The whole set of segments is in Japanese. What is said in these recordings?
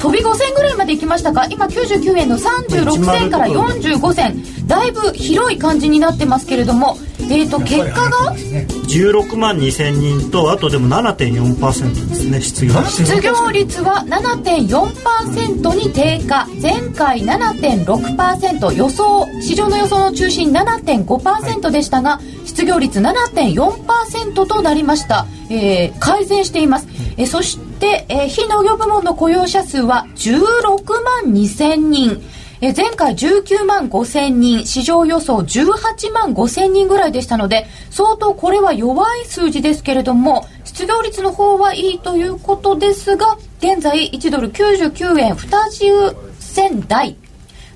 飛び5銭ぐらいまでいきましたか？今99円の36銭から45銭。だいぶ広い感じになってますけれどもえーと、結果が？16万2000人とあとでも7.4%ですね失業率。失業率は7.4%に低下。前回7.6%予想市場の予想の中心7.5%でしたが失業率7.4%となりました、えー、改善しています、えー、そして、えー、非農業部門の雇用者数は16万2000人。え前回19万5千人、市場予想18万5千人ぐらいでしたので、相当これは弱い数字ですけれども、失業率の方はいいということですが、現在1ドル99円20銭台、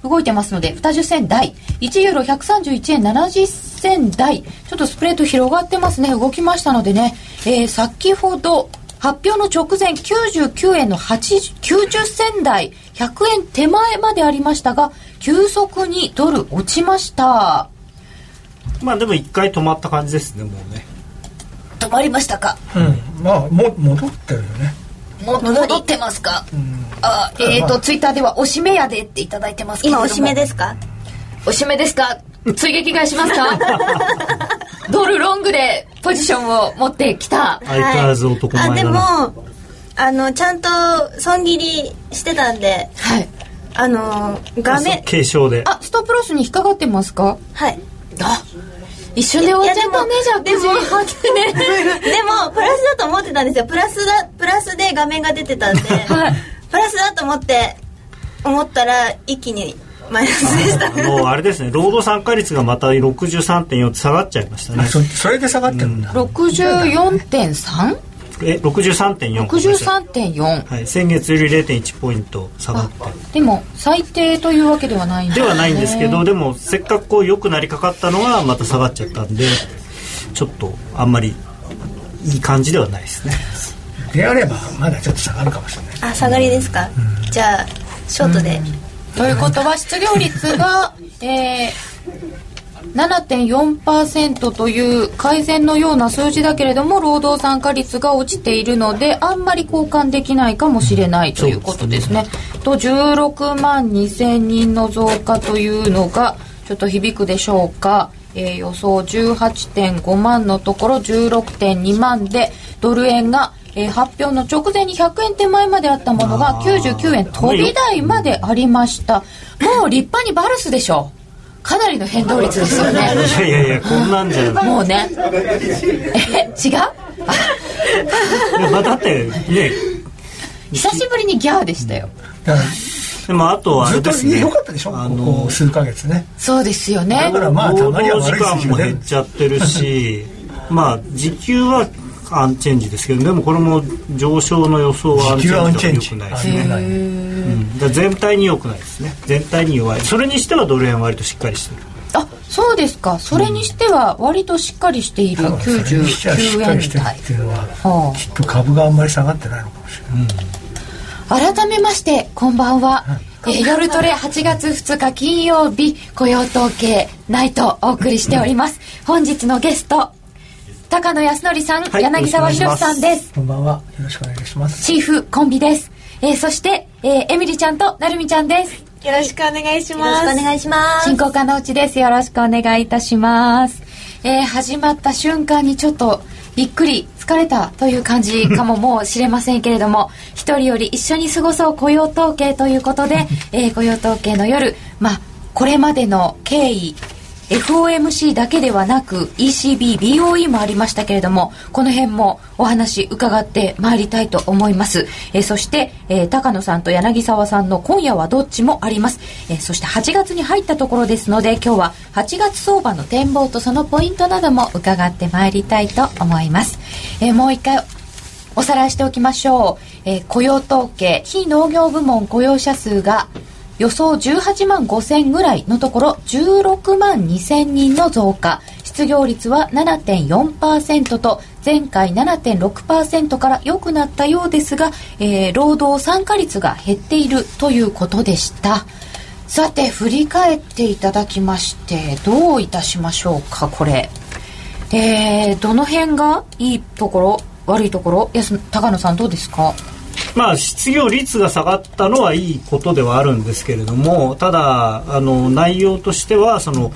動いてますので、20銭台、1ユーロ131円70銭台、ちょっとスプレッド広がってますね、動きましたのでね、えー、先ほど、発表の直前99円の80 90銭台100円手前までありましたが急速にドル落ちました。まあでも一回止まった感じですねもうね。止まりましたか？うん。まあも戻ってるよね。も戻ってますか、うん、あえっ、ー、と、まあ、ツイッターではおしめやでっていただいてます今おしめですか？おしめですか？追撃返しますか？ドルロングでポジションを持ってきた。相変わらず男前だ、はい、あでもあのちゃんと損切りしてたんで。はい。あの画面。軽症で。あストップロスに引っかかってますか？はい。あ一緒で終わっちゃったねじゃあでもでもプラスだと思ってたんですよ。プラスだプラスで画面が出てたんで、はい、プラスだと思って思ったら一気にマイナスでした。もうあれですね。労働参加率がまた63.4って下がっちゃいましたね。それで下がってるんだ、うん、64.3? え63.4 63.4はい。先月より0.1ポイント下がってでも最低というわけではないんでではないんですけどでもせっかくこう良くなりかかったのがまた下がっちゃったんでちょっとあんまりいい感じではないですね。であればまだちょっと下がるかもしれない。あ下がりですか、うん、じゃあショートで、ということは失業率が、えー、7.4%という改善のような数字だけれども労働参加率が落ちているのであんまり交換できないかもしれないということですね。と16万2000人の増加というのがちょっと響くでしょうか。えー、予想18.5万のところ16.2万でドル円がえー、発表の直前に100円手前まであったものが99円飛び台までありました。もう立派にバルスでしょ。かなりの変動率ですよね。いやいやいやこんなんじゃもうね。え違う？まあだってね。久しぶりにギャーでしたよ、でもあとはあれですね。よかったでしょ？あの数ヶ月ね。そうですよね。だからまあたまには時間も減っちゃってるし、まあ時給はアンチェンジですけどでもこれも上昇の予想はアンチェンジが良くないですね、うん、全体に良くないですね。全体に弱い。それにしてはドル円割としっかりしてる。あそうですか。それにしては割としっかりしている99円台。っていうのは、きっと株があんまり下がってないのかもしれない、うん、改めましてこんばんは、えー、夜トレ8月2日金曜日雇用統計ナイトお送りしております、本日のゲスト高野康則さん、はい、柳沢博さんです。こんばんは。よろしくお願いします。チーフコンビです、えー、そして、えー、エミリちゃんとなるみちゃんです。よろしくお願いします。よろしくお願いします。進行家のうちです。よろしくお願いいたします。えー、始まった瞬間にちょっとびっくり疲れたという感じかも もしれませんけれども一人より一緒に過ごそう雇用統計ということで、えー、雇用統計の夜まあこれまでの経緯 FOMC だけではなく ECB、BOE もありましたけれどもこの辺もお話伺ってまいりたいと思います、えー、そして、えー、高野さんと柳沢さんの今夜はどっちもあります、えー、そして8月に入ったところですので今日は8月相場の展望とそのポイントなども伺ってまいりたいと思います、えもう一回おさらいしておきましょう、え雇用統計非農業部門雇用者数が予想18万5000ぐらいのところ16万2千人の増加。失業率は7.4%と前回7.6%から良くなったようですが、えー、労働参加率が減っているということでした。さて振り返っていただきましてどういたしましょうかこれ。えー、どの辺がいいところ悪いところ？高野さんどうですか？まあ、失業率が下がったのはいいことではあるんですけれどもただあの内容としてはその、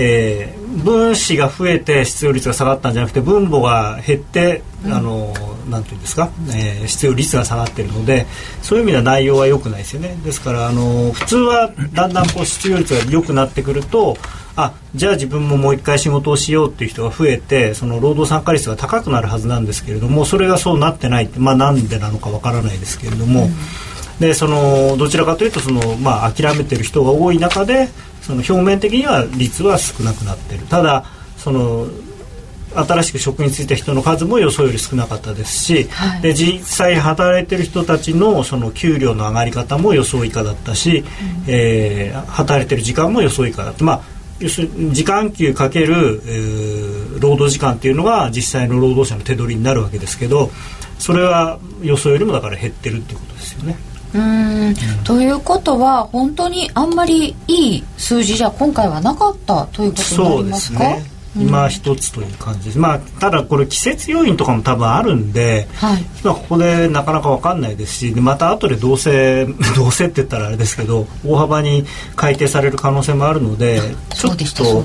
えー、分子が増えて失業率が下がったんじゃなくて分母が減って、うん、あのなんていうんですか、えー、失業率が下がっているのでそういう意味では内容は良くないですよね。ですからあの普通はだんだんこう失業率が良くなってくるとあじゃあ自分ももう一回仕事をしようっていう人が増えてその労働参加率が高くなるはずなんですけれどもそれがそうなってないって、まあ、なんでなのかわからないですけれども、うん、でそのどちらかというとその、まあ、諦めてる人が多い中でその表面的には率は少なくなってるただその新しく職に就いた人の数も予想より少なかったですし、はい、で実際働いてる人たちのその給料の上がり方も予想以下だったし、うん、えー、働いてる時間も予想以下だった。まあ要するに時間給かける、えー、労働時間っていうのが実際の労働者の手取りになるわけですけどそれは予想よりもだから減ってるっていうことですよね。うん。ということは本当にあんまりいい数字じゃ今回はなかったということになりますか？そうですね。今一つという感じ。です、まあ、ただこれ季節要因とかも多分あるんで、はい、今ここでなかなか分かんないですしまた後でどうせ どうせって言ったらあれですけど大幅に改定される可能性もあるのでちょっと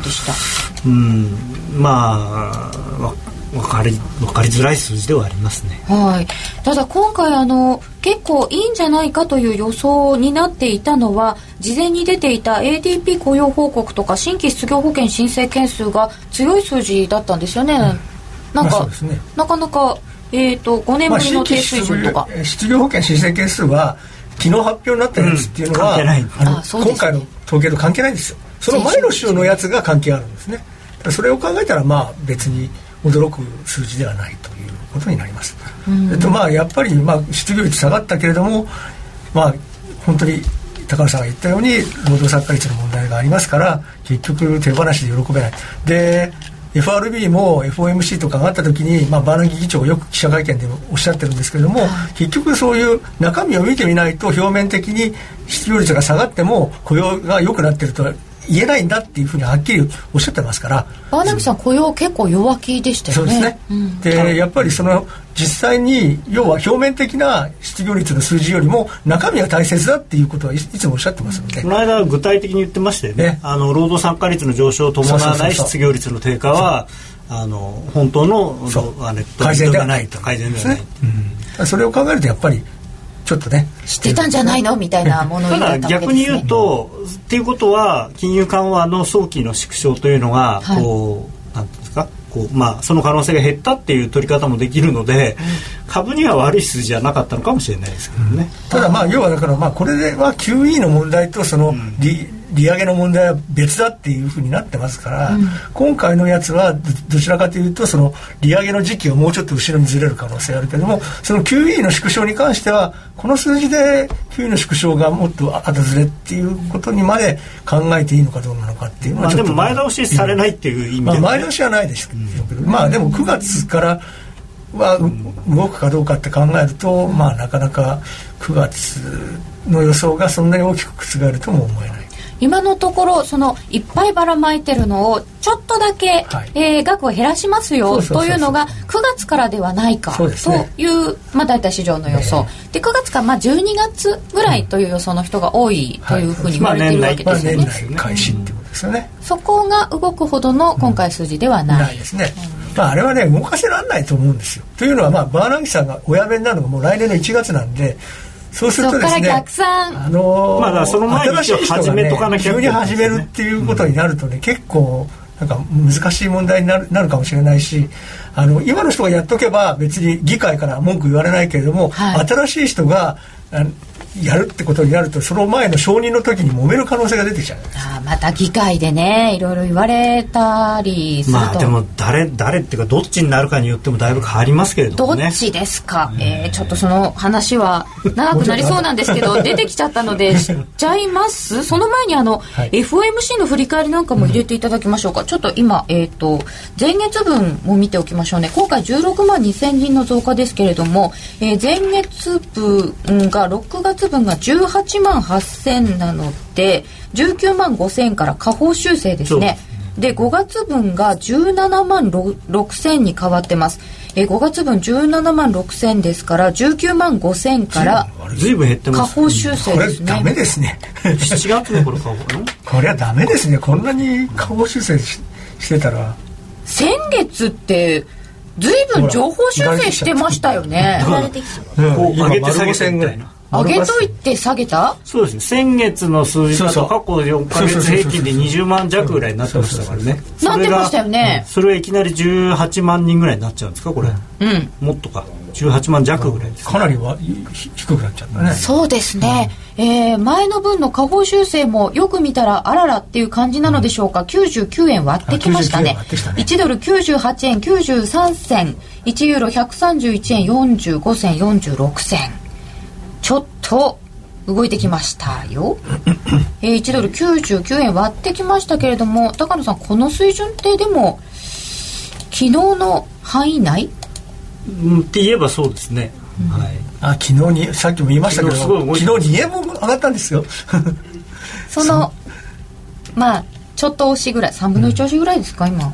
うん。まあ分かり分かりづらい数字ではありますね。はい。ただ今回あの結構いいんじゃないかという予想になっていたのは事前に出ていた ADP 雇用報告とか新規失業保険申請件数が強い数字だったんですよね。うん、なんか、ね、なかなかえっ、ー、と5年ぶりの低水準とか、まあ、失業保険申請件数は昨日発表になったやつっていうのは、うん、あの今回の統計と関係ないんですよ。その前の週のやつが関係あるんですね。それを考えたらまあ別に驚く数字ではないということになります。えっとまあ、やっぱり、まあ、失業率下がったけれども、まあ、本当に高野さんが言ったように労働参加率の問題がありますから結局手放しで喜べない。で FRB も FOMC とかがあった時に、まあ、バーナギ議長がよく記者会見でおっしゃってるんですけれども、結局そういう中身を見てみないと表面的に失業率が下がっても雇用が良くなってると言えないんだっていうふうにはっきりおっしゃってますから。バーナビさん雇用結構弱気でしたよね。そうですね、うん、でやっぱりその実際に要は表面的な失業率の数字よりも中身が大切だっていうことはいつもおっしゃってますので。この間具体的に言ってましたよね、ね、あの労働参加率の上昇を伴わない失業率の低下はあの本当のあれ改善ではないと。改善ではない、ね。うん、それを考えるとやっぱりちょっとね知ってたんじゃないの？みたいなものただ逆に言うとっていうことは金融緩和の早期の縮小というのがこう、はい、なんですか？こうまあその可能性が減ったっていう取り方もできるので、株には悪い数字じゃなかったのかもしれないですけどね、ただまあ要はだからまあこれでは QE の問題とその利、うん利上げの問題は別だっていうふうになってますから、うん、今回のやつはどちらかというとその利上げの時期をもうちょっと後ろにずれる可能性があるけどもその QE の縮小に関してはこの数字で QE の縮小がもっと後ずれっていうことにまで考えていいのかどうなのかっていうのはちょっと、まあ、でも前倒しされないっていう意味で、ね、まあ、前倒しはないですけど、うん、まあでも9月からは動くかどうかって考えると、まあなかなか9月の予想がそんなに大きく覆るとも思えない。今のところそのいっぱいばらまいてるのをちょっとだけ、はい、えー、額を減らしますよというのが9月からではないかという、ね、まあ、大体市場の予想、で9月からまあ12月ぐらいという予想の人が多いというふうに言われているわけですよね。開始ってことですよね、そこが動くほどの今回数字ではない、ないですね、まあ、あれはね動かせられないと思うんですよ。というのは、まあ、バーナンキさんがお辞めになるのがもう来年の1月なんでそうするとですねあのー、まあその前に新しい始めとかなきゃ、急に始めるっていうことになるとね、うん、結構なんか難しい問題になるなるかもしれないしあの今の人がやっとけば別に議会から文句言われないけれども、はい、新しい人がやるってことになるとその前の承認の時に揉める可能性が出てきちゃう。あまた議会でねいろいろ言われたりすると。まあでも誰誰っていうかどっちになるかによってもだいぶ変わりますけれどもね。どっちですか、えー、ちょっとその話は長くなりそうなんですけど 出てきちゃったので知っちゃいます？その前にあの、はい、FOMC の振り返りなんかも入れていただきましょうか、うん、ちょっと今えっ、ー、と前月分も見ておきましょうね。今回16万2000人の増加ですけれども、えー、前月分が6月分が18万8000なので19万5000から下方修正ですね。で5月分が17万6000に変わってます。え5月分17万6000ですから19万5000から随分減ってます下方修正ですね。これダメですね。7月の頃下方これはダメですね。こんなに下方修正ししてたら。先月ってずいぶん情報修正してましたよね。上げて下げてぐらいな上げといて下げた？そうですね。先月の数字だと過去4か月平均で20万弱ぐらいになってましたからね。なってましたよね。それはいきなり18万人ぐらいになっちゃうんですかこれ、うん、もっとか。18万弱ぐらいです、ね、かなりは低くなっちゃったね。そうですね、うん、えー、前の分の下方修正もよく見たらあららっていう感じなのでしょうか、うん、99円割ってきましたね。したね。1ドル98円93銭。1ユーロ131円45銭46銭ちょっと動いてきましたよ、えー、1ドル99円割ってきましたけれども高野さんこの水準ってでも昨日の範囲内？うんって言えばそうですね、うん、はい。あ昨日にさっきも言いましたけど昨日2円分上がったんですよ。そのまあちょっと押しぐらい3分の1押しぐらいですか、うん、今。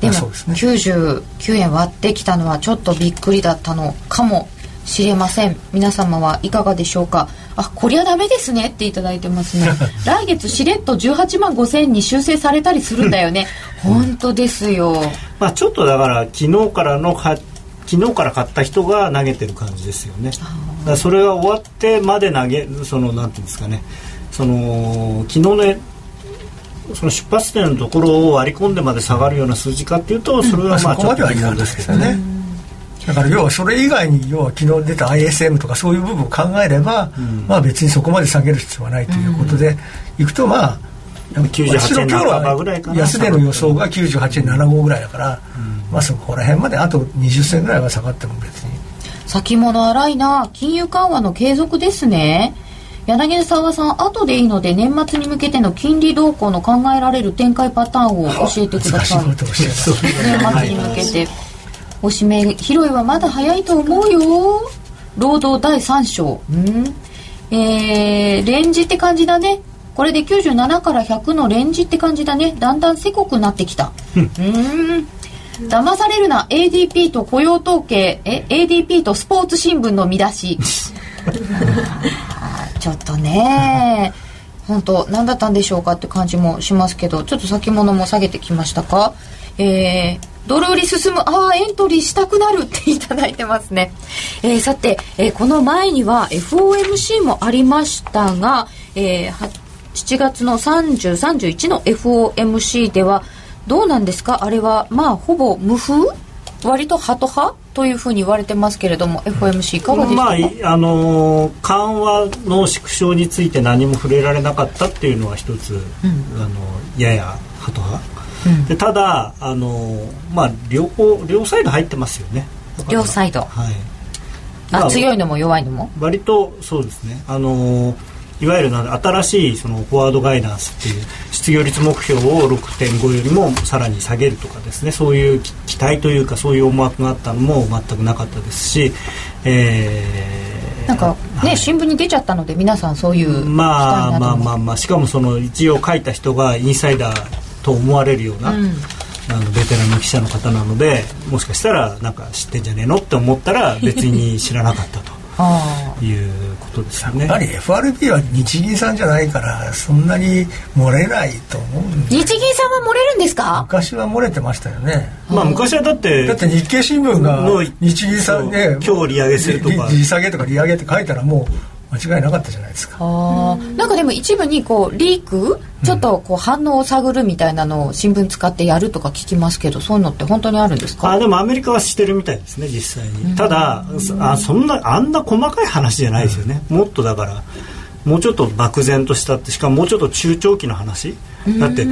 でも、ね、99円割ってきたのはちょっとびっくりだったのかもしれません。皆様はいかがでしょうか？あこりゃダメですね。っていただいてますね。来月しれっと18万5千に修正されたりするんだよね。本当ですよ。まあちょっとだから昨日からの昨日から買った人が投げてる感じですよね。だそれが終わってまで投げそのなんていうんですかね。その昨日のその出発点のところを割り込んでまで下がるような数字かっていうとそれはまあちょっと微妙ですけどね。だから要はそれ以外に要は昨日出た ISM とかそういう部分を考えれば、うん、まあ別にそこまで下げる必要はないということで、いくとまあ98円7ぐらいかな安値の予想が98円75ぐらいだから、うん、まあそこら辺まであと20銭ぐらいは下がっても別に。先物荒いな金融緩和の継続ですね。柳沢さん後でいいので年末に向けての金利動向の考えられる展開パターンを教えてください。年末に向けておしめ広いはまだ早いと思うよ。労働第3章。うん？えー、レンジって感じだね。これで97から100のレンジって感じだね。だんだんせこくなってきた。うん。騙されるな。ADP と雇用統計。え ADP とスポーツ新聞の見出し。ちょっとね。本当何だったんでしょうかって感じもしますけどちょっと先物も下げてきましたか？えー、ドル売り進む、ああ、エントリーしたくなるっていただいてますね。えー、さて、えー、この前には FOMC もありましたが、えー、7月の30、31の FOMC では、どうなんですか？あれは、まあ、ほぼ無風？割とハト派？というふうに言われてますけれども FOMC いかがですか、まああのー、緩和の縮小について何も触れられなかったっていうのは一つ、うん、あのややハト派でただあの、まあ、両方両サイド入ってますよね。両サイド、はい。あ、強いのも弱いのも？割とそうですね。あのいわゆるな新しいそのフォワードガイダンスっていう失業率目標を6.5よりもさらに下げるとかですね。そういう期待というかそういう思惑があったのも全くなかったですし、えー、なんかね、はい、新聞に出ちゃったので皆さんそういうまあまあまあまあしかもその一応書いた人がインサイダーと思われるような、うん、あのベテランの記者の方なのでもしかしたらなんか知ってんじゃねえのって思ったら 別に知らなかったと。いうことですよね。やっぱり FRB は日銀さんじゃないからそんなに漏れないと思うんで日銀さんは漏れるんですか？昔は漏れてましたよね。まあ昔はだってだって日経新聞が日銀さんね今日利上げするとか。利下げとか利上げって書いたらもう間違いなかったじゃないですか。なんかでも一部にこうリークちょっとこう反応を探るみたいなのを新聞使ってやるとか聞きますけどそういうのって本当にあるんですか？あでもアメリカはしてるみたいですね実際に。ただあそんなあんな細かい話じゃないですよね。もっとだからもうちょっと漠然としたってしかももうちょっと中長期の話。だって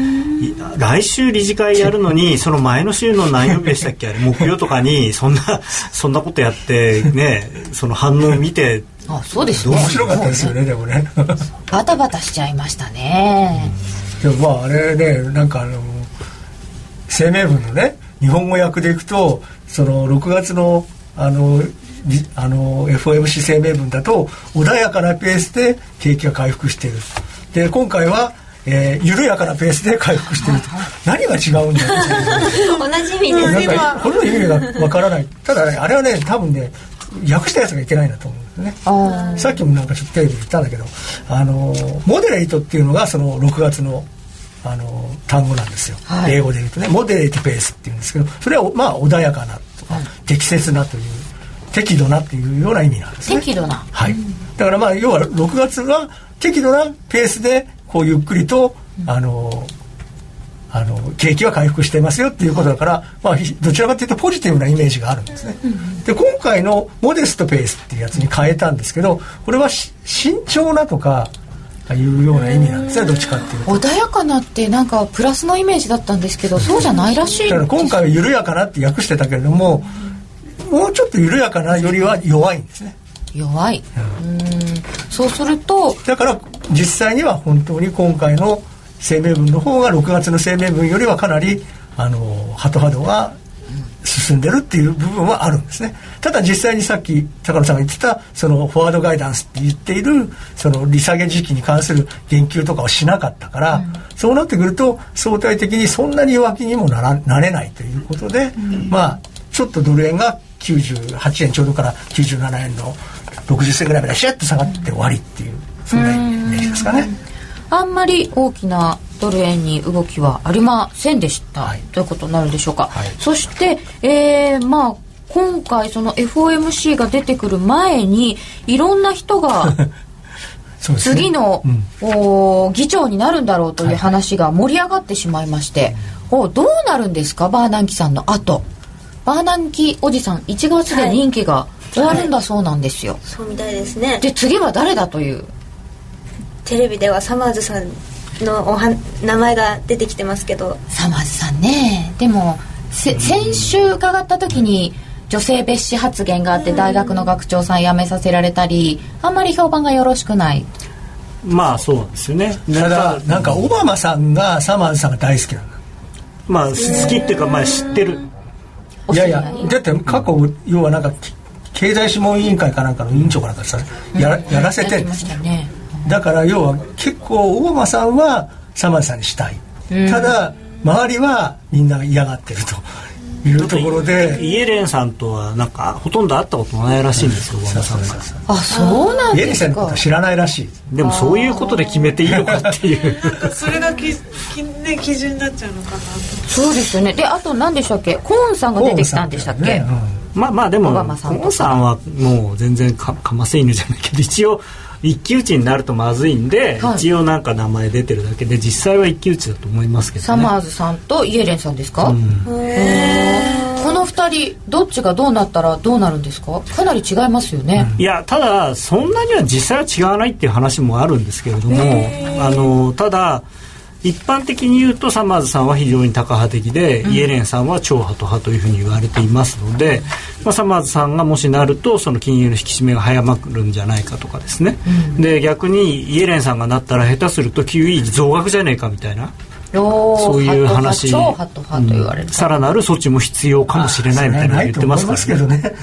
来週理事会やるのにその前の週の何曜日でしたっけ？あれ木曜とかにそんなそんなことやってねその反応を見てあそうですね。面白かったですよねでもね。バタバタしちゃいましたね、でもまああれねなんかあの声明文のね日本語訳でいくとその6月のあのあの FOMC 声明文だと穏やかなペースで景気が回復している。で今回は、ええー、緩やかなペースで回復していると。何が違うんだよ 同じ意味です。なんかこれの意味がわからない。ただねあれはね多分ね訳したやつがいけないんだと思うんですね。さっきもなんかちょっとテレビで言ったんだけどあのモデレートっていうのがその6月のあの単語なんですよ、はい、英語で言うとねモデレートペースっていうんですけどそれはまあ穏やかなとか、適切なという適度なっていうような意味なんですね。適度な。はい。だからまあ要は6月は適度なペースでこうゆっくりと、あのあの景気は回復していますよっていうことだから、まあ、どちらかというとポジティブなイメージがあるんですね、で今回のモデストペースっていうやつに変えたんですけどこれは慎重なとかいうような意味なんですねどっちかっていうと。穏やかなってなんかプラスのイメージだったんですけどそうじゃないらしい。だから今回は緩やかなって訳してたけれどももうちょっと緩やかなよりは弱いんですね。弱い、うん、そうするとだから実際には本当に今回の声明文の方が6月の声明文よりはかなりあのハト派度が進んでるっていう部分はあるんですね。ただ実際にさっき高野さんが言ってたそのフォワードガイダンスって言っているその利下げ時期に関する言及とかをしなかったから、うん、そうなってくると相対的にそんなに弱気にもならなれないということで、うん、まあちょっとドル円が98円ちょうどから97円の60銭ぐらいまでシュッと下がって終わりっていうそんなイメージですかね。あんまり大きなドル円に動きはありませんでした、はい、ということになるでしょうか、はい、そして、えー、まあ今回その FOMC が出てくる前にいろんな人が 次の、ねうん、お議長になるんだろうという話が盛り上がってしまいまして、はい、おどうなるんですか？バーナンキさんの後。バーナンキおじさん1月で任期が終わるんだそうなんですよ、そうみたいですね。で次は誰だというテレビではサマーズさんのおは名前が出てきてますけど。サマーズさんね。でも先週伺った時に女性蔑視発言があって大学の学長さん辞めさせられたりあんまり評判がよろしくない。まあそうなんですよね。ただなんかオバマさんがサマーズさんが大好きなの。まあ好きっていうかまあ知ってる。いやいやだって過去要はなんか経済諮問委員会かなんかの委員長かなんかさややらせてるんですよ、ね、だから要は結構オバマさんはサマーズさんにしたい、ただ周りはみんな嫌がってるというところで。イエレンさんとはなんかほとんど会ったことないらしいんですよ和田さん。があそうなんですか。イエレンさんのこと知らないらしい。でもそういうことで決めていいのかっていう。それがきき、ね、基準になっちゃうのかなそうですよね。であと何でしたっけ？コーンさんが出てきたんでしたっけ、ねうん、まあまあでもコーンさんはもう全然かかませ犬じゃないけど一応一騎打ちになるとまずいんで、はい、一応なんか名前出てるだけで実際は一騎打ちだと思いますけど、ね、サマーズさんとイエレンさんですか、うん、この二人どっちがどうなったらどうなるんですか？かなり違いますよね、うん、いやただそんなには実際は違わないっていう話もあるんですけれどもあのただ一般的に言うとサマーズさんは非常にタカ派的で、うん、イエレンさんは超ハト派というふうに言われていますので、まあ、サマーズさんがもしなるとその金融の引き締めが早まるんじゃないかとかですね、うん、で逆にイエレンさんがなったら下手すると QE 増額じゃねえかみたいな。そういう話。さらなる措置も必要かもしれないみたいな言ってますからね、ね、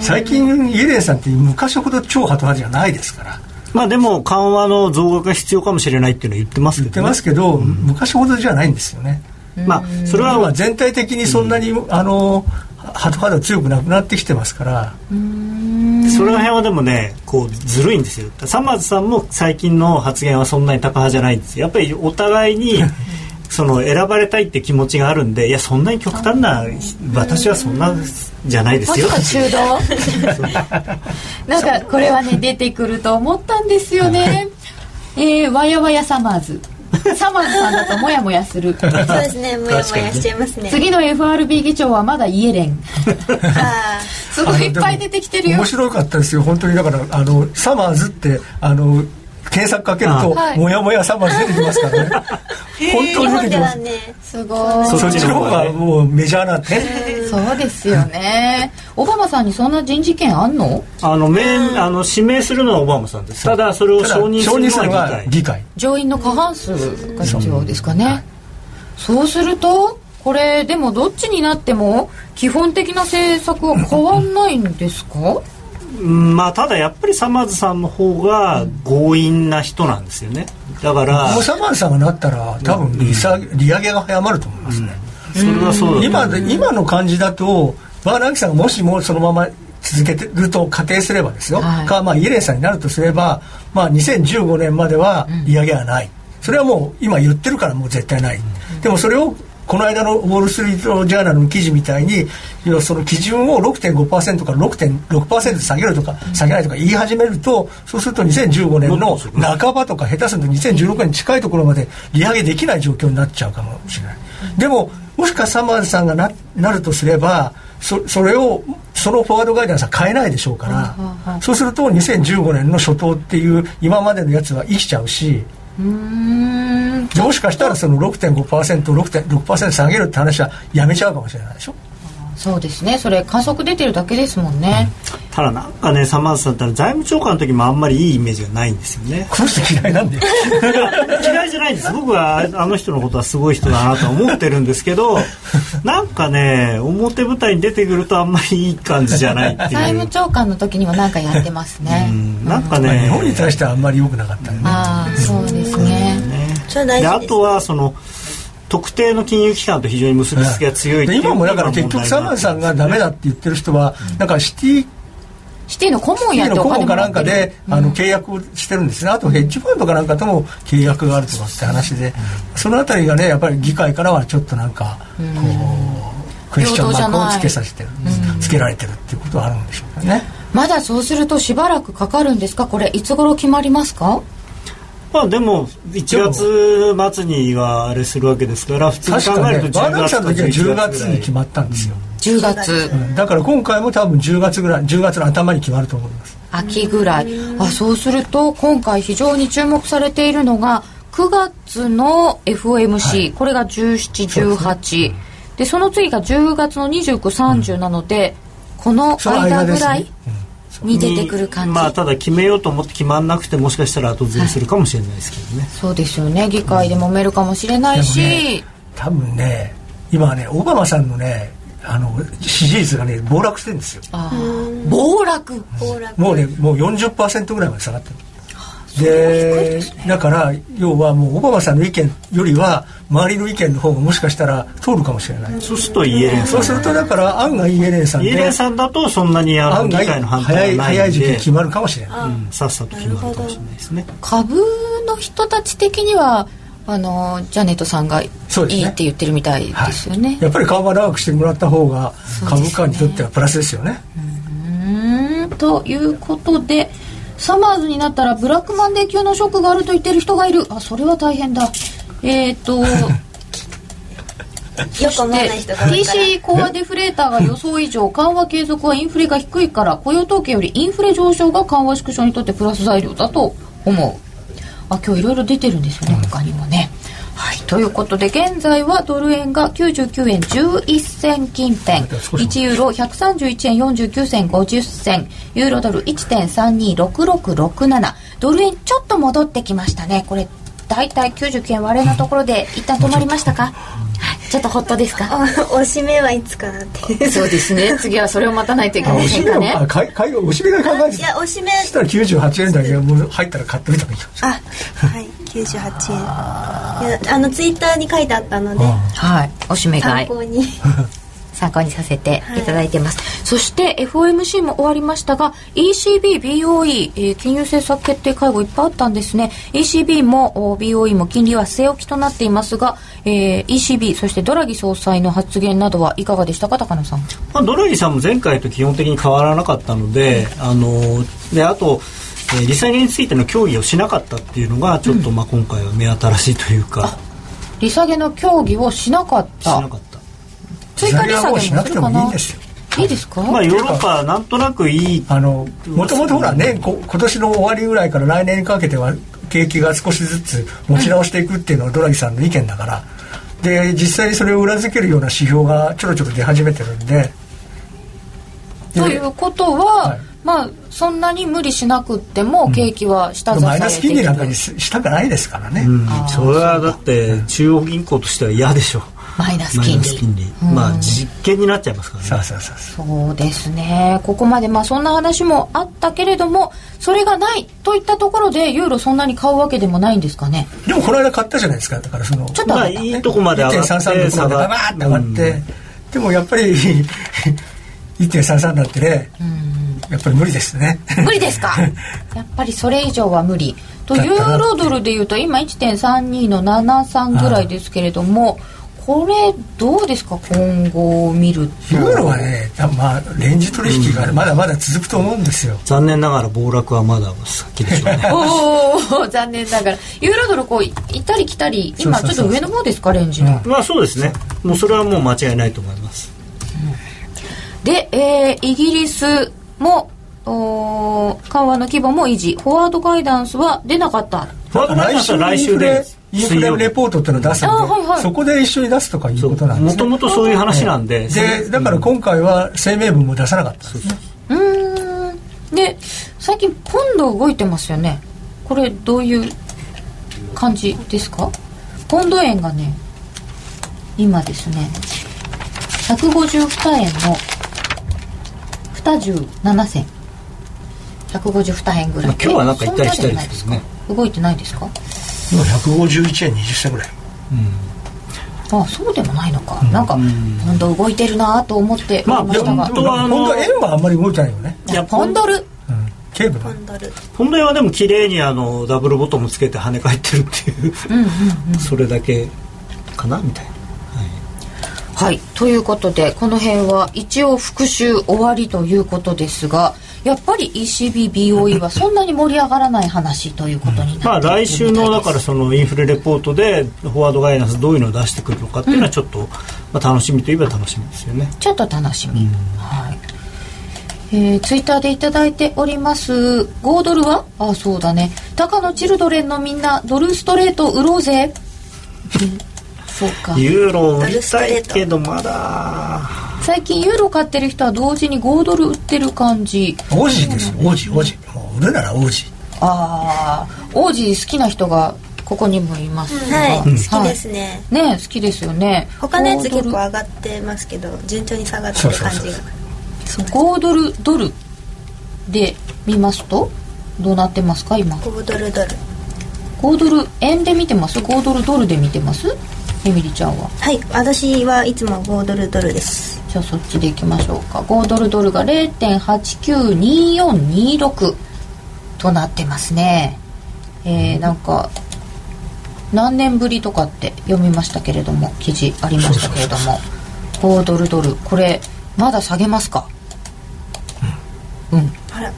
最近イエレンさんって昔ほど超ハト派じゃないですからまあでも緩和の増額が必要かもしれないっていうのは言ってますけど、ね、言ってますけど、うん、昔ほどじゃないんですよね。まあそれは全体的にそんなに、うん、あのハト肌強くなくなってきてますから。それら辺はでもねこうずるいんですよ。サマーズさんも最近の発言はそんなに高派じゃないんですやっぱりお互いにその選ばれたいって気持ちがあるんでいやそんなに極端な私はそんなじゃないですよ。中道。なんかこれはね出てくると思ったんですよね。えー、わやわやサマーズ。サマーズさんだともやもやする。そうですねもやもやしちゃいますね。次の FRB 議長はまだイエレン。すごいいっぱい出てきてるよ。面白かったですよ。本当にだからあのサマーズってあの検索かけると、はい、もやもやサマーズ出てきますからね。本当に出てきます、ね、すごい。そっちの方がもうメジャーなんで そうですよね。オバマさんにそんな人事権あんの？あの面あの指名するのはオバマさんです。ただそれを承認するのは議会。上院の過半数が必要ですかね。そうするとこれでもどっちになっても基本的な政策は変わんないんですか？まあただやっぱりサマーズさんの方が強引な人なんですよね。だからサマーズさんがなったら多分利,、利上げが早まると思いますね、それはそう今今の感じだとバーナンキさんがもしもそのまま続けてると仮定すればですよ、はい、か、まあ、イエレンさんになるとすれば、まあ、2015年までは利上げはない、うん、それはもう今言ってるからもう絶対ない、うん、でもそれをこの間のウォール・ストリート・ジャーナルの記事みたいにその基準を6.5%から6.6%下げるとか下げないとか言い始めるとそうすると2015年の半ばとか下手すると2016年に近いところまで利上げできない状況になっちゃうかもしれない。でももしかサマーズさんがななるとすればそそれをそのフォワードガイダンスは変えないでしょうから、そうすると2015年の初頭っていう今までのやつは生きちゃうしもしかしたらその 6.5%6.6% 下げるって話はやめちゃうかもしれないでしょ？そうですね。それ観測出てるだけですもんね、うん、ただなんかねサマーズさんったら財務長官の時もあんまりいいイメージがないんですよね。この人嫌いなんで。嫌いじゃないんです。僕はあの人のことはすごい人だなと思ってるんですけど なんかね表舞台に出てくるとあんまりいい感じじゃないっていう。財務長官の時には何かやってますね、うん、なんかね、日本に対してはあんまり良くなかったね。ああそうですであとはその特定の金融機関と非常に結びつきが強いい今もだから結局サマンさんがダメだって言ってる人は、なんかシティシティの顧問やってお金かなんかで、あの契約をしてるんですね。あとヘッジファンドかなんかとも契約があるとかって話で、そのあたりがねやっぱり議会からはちょっとなんかこう、クエスチョンマークをつけさせてる、つけられてるっていうことはあるんでしょうかね。まだそうするとしばらくかかるんですか？これいつ頃決まりますか？まあでも1月末にはあれするわけですから普通に考えると10月か、ね、10月に決まったんですよ、うん、10月、うん、だから今回も多分10月ぐらい10月の頭に決まると思います。秋ぐらい。あそうすると今回非常に注目されているのが9月の FOMC、はい、これが1718で,、でその次が10月の2930なので、うん、この間ぐらい、に出てくる感じ。まあただ決めようと思って決まんなくてもしかしたら後ずれするかもしれないですけどね、はい、そうですよね。議会で揉めるかもしれないし、ね、多分ね今ねオバマさんのねあの支持率がね暴落してるんですよ。暴落？もうねもう40%ぐらいまで下がってるでだから要はもうオバマさんの意見よりは周りの意見の方がもしかしたら通るかもしれない。そうするとイエレンさんそうするとだから案外イエレンさんで。イエレンさんだとそんなにあの議会の反対がない早い時期決まるかもしれない、うん、さっさと決まるかもしれないですね。株の人たち的にはあのジャネットさんがいいって言ってるみたいですよね、ねはい、やっぱり顔が長くしてもらった方が株価にとってはプラスですよね。うん。ということでサマーズになったらブラックマンデー級のショックがあると言ってる人がいる。あそれは大変だ。えっ、ー、とよく思わない人が TC コアデフレーターが予想以上緩和継続はインフレが低いから雇用統計よりインフレ上昇が緩和縮小にとってプラス材料だと思う。あ今日いろいろ出てるんですよね他にもね、はい、ということで現在はドル円が99円11銭近辺。1ユーロ131円49銭50銭。ユーロドル1.326667ドル円ちょっと戻ってきましたね。これ大体99円割れのところで一旦止まりましたか？ちょっとホットですか？おしめはいつかなって。そうですね。次はそれを待たないといけませんかね。あかかおしめが考えていやおしめ。したら98円だけもう入ったら買ってみたらいい。あはい98円。いやあのツイッターに書いてあったのではい。おしめ買い。参考に。参考にさせていただいてます、はい、そして FOMC も終わりましたが ECB、BOE、えー、金融政策決定会合いっぱいあったんですね。ECB も BOE も金利は据え置きとなっていますが、えー、ECB そしてドラギ総裁の発言などはいかがでしたか高野さん、まあ、ドラギさんも前回と基本的に変わらなかったので、うん、あのであとえー、利下げについての協議をしなかったっていうのがちょっとまあ今回は目新しいというか、うん、利下げの協議をしなかった。しなかった。追加利下げもしなくてもいいんですよ。いいですか、まあ、ヨーロッパはなんとなくいい。あのもともとほらねこ今年の終わりぐらいから来年にかけては景気が少しずつ持ち直していくっていうのはドラギさんの意見だから、で実際にそれを裏付けるような指標がちょろちょろ出始めてるんで。ということは、はい、まあそんなに無理しなくっても景気は下支えマイナス金利なんかにしたくないですからね、うん、それはだって中央銀行としては嫌でしょ。うマイナス金利。金利、うん、まあ実験になっちゃいますからね。そうそうそうそう。ですね。ここまでまあそんな話もあったけれどもそれがないといったところでユーロそんなに買うわけでもないんですかね？でもこの間買ったじゃないですか。だからそのちょっと、まあ、いいとこまで上がって1.33とこまでバーって上がって、うん、でもやっぱり1.33だってね、やっぱり無理ですね。無理ですか？やっぱりそれ以上は無理。とユーロドルでいうと今1.32の73ぐらいですけれどもこれどうですか？今後見ると。ユーロはねまあレンジ取引がまだまだ続くと思うんですよ、残念ながら暴落はまだ先でしょうね。おお残念ながら。ユーロドルこう行ったり来たり今ちょっと上の方ですか？レンジの、うん、まあそうですね。もうそれはもう間違いないと思います、うん、で、えー、イギリスもお緩和の規模も維持。フォワードガイダンスは出なかった。フォワードガイダンスは来週でインフレレポートっていうのを出すんで、はいはい、そこで一緒に出すとかいうことなんですもともとそういう話なんで、でだから今回は声明文も出さなかったんですね。うん。で最近ポンド動いてますよね。これどういう感じですか？ポンド円がね今ですね152円の27銭。152円ぐらい、まあ、今日はなんか行ったり来たりですけどね。動いてないですか？今151円20銭ぐらい、うん、あそうでもないのか、うん、なんかポンド動いてるなと思ってまあ本当はポンド円はあんまり動いてないよね。いやポンドルケーブル。ポンドルポンド円はでも綺麗にあのダブルボトムつけて跳ね返ってるっていう。うんうん、うん、それだけかな？みたいなはい。ということでこの辺は一応復習終わりということですがやっぱり ECBBOE はそんなに盛り上がらない話ということにまあ来週のだからそのインフレレポートでフォワードガイナンスどういうのを出してくるのかっていうのはちょっと、まあ、楽しみといえば楽しみですよね。ちょっと楽しみ、うん、はい。えー、ツイッターで頂いております5ドルは？あそうだね。高野チルドレンのみんなドルストレート売ろうぜユーロ売りたいけどまだ。最近ユーロ買ってる人は同時に5ドル売ってる感じ。王子です。王子王子。もう売るなら王子。ああ王子好きな人がここにもいます、うん、はい、好きですね、ね好きですよね。他のやつ結構上がってますけど順調に下がってる感じが。5ドルドルで見ますとどうなってますか。今5ドルドル5ドル円で見てます5ドルドルで見てますエミリちゃんは？はい私はいつも5ドルドルです。じゃあそっちでいきましょうか。5ドルドルが0.892426となってますね。えー、なんか何年ぶりとかって読みましたけれども記事ありましたけれども。5ドルドルこれまだ下げますか？うん、うん、あら。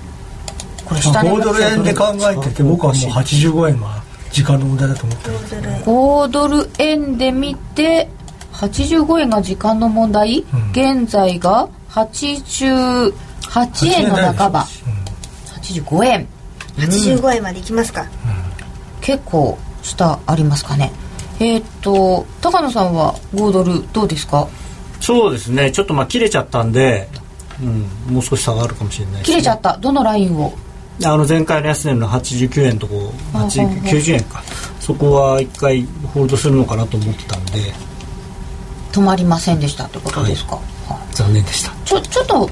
これ下値5ドル円で考えてて僕はもう85円は時間の無駄だと思って5ドル円で見て85円が時間の問題、うん、現在が88円の半ば、うん、85円85円までいきますか、うん、結構下ありますかね。えー、っと高野さんは5ドルどうですか？そうですね。ちょっとまあ切れちゃったんで、うん、もう少し下がるかもしれない、ね、切れちゃった。どのラインを？あの前回の安値の89円とこ90円か。そこは一回ホールドするのかなと思ってたんで。止まりませんでしたってことですか、はい、残念でした。ちょちょっと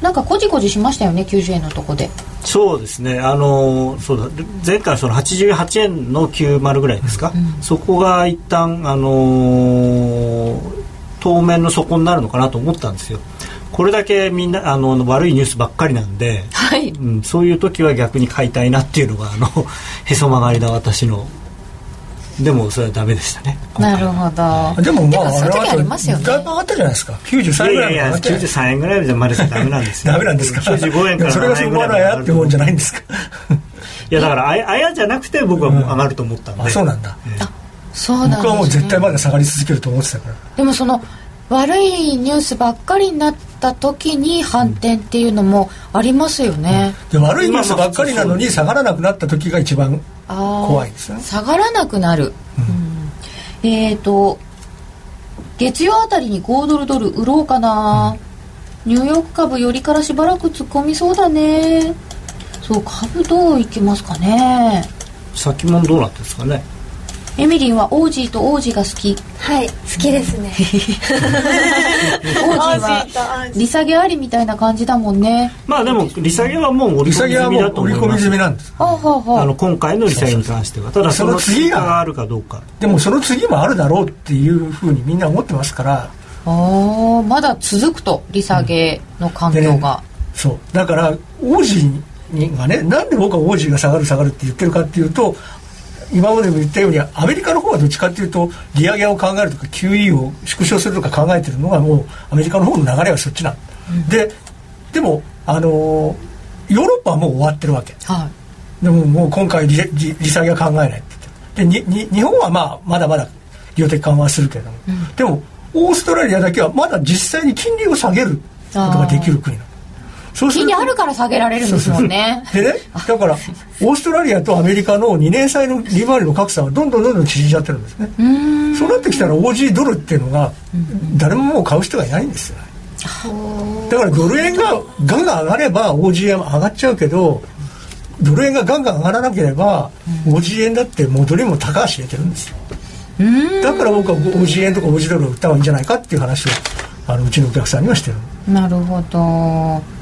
なんかこじこじしましたよね90円のとこで。そうですね。あのそうだ。前回その88円の90ぐらいですか、うん、そこが一旦あのー、当面の底になるのかなと思ったんですよこれだけみんなあの悪いニュースばっかりなんで、はい。うん、そういう時は逆に買いたいなっていうのがあの へそ曲がりだ私のでもそれはダメでしたね。なるほど。でもまあそういう時ありますよね。だいぶ上がったじゃないですか。93円ぐらいいやい。や93円ぐらいじゃまだダメなんですよ。ダメなんですか。95円からそれがそこまであやってもんじゃないんですか。いやだからあやあやじゃなくて僕はもう上がると思ったんで、うん、あそうなんだ、えー、あそうなん、ね、僕はもう絶対まだ下がり続けると思ってたから。でもその悪いニュースばっかりになった時に反転っていうのもありますよね、うん、で悪いニュースばっかりなのに下がらなくなった時が一番怖いですね。下がらなくなる、うん、えっ、ー、と月曜あたりに5ドルドル売ろうかな、うん、ニューヨーク株よりからしばらく突っ込みそうだね。そう株どういきますかね。先物どうなってんですかねエミリンはオージーとオージーが好き。はい好きですね。オージーは利下げありみたいな感じだもんね。まあでも利下げはもう織り込み済みだと思います。織り込み済みなんです。あの今回の利下げに関しては。ただその次があるかどうか。でもその次もあるだろうっていうふうにみんな思ってますから。あまだ続くと利下げの環境が、ね、そう。だからオージーがねなんで僕はオージーが下がる下がるって言ってるかっていうと今までも言ったようにアメリカの方はどっちかっていうと利上げを考えるとか QE を縮小するとか考えてるのがもうアメリカの方の流れはそっちなん、うん、ででもあのヨーロッパはもう終わってるわけ、はい、でももう今回利下げは考えないって言ってでに日本はまあまだまだ量的緩和するけれども、うん、でもオーストラリアだけはまだ実際に金利を下げることができる国なの金利あるから下げられるんですもんね。でねだからオーストラリアとアメリカの2年債の利回りの格差はどんどんどんどん縮んじゃってるんですね。そうなってきたら OG ドルっていうのが誰ももう買う人がいないんですよ。だからドル円がガンガン上がれば OG 円上がっちゃうけどドル円がガンガン上がらなければ OG 円だって戻りも高橋入れてるんですよ。だから僕は OG 円とか OG ドルを売った方がいいんじゃないかっていう話をあのうちのお客さんにはしてる。なるほど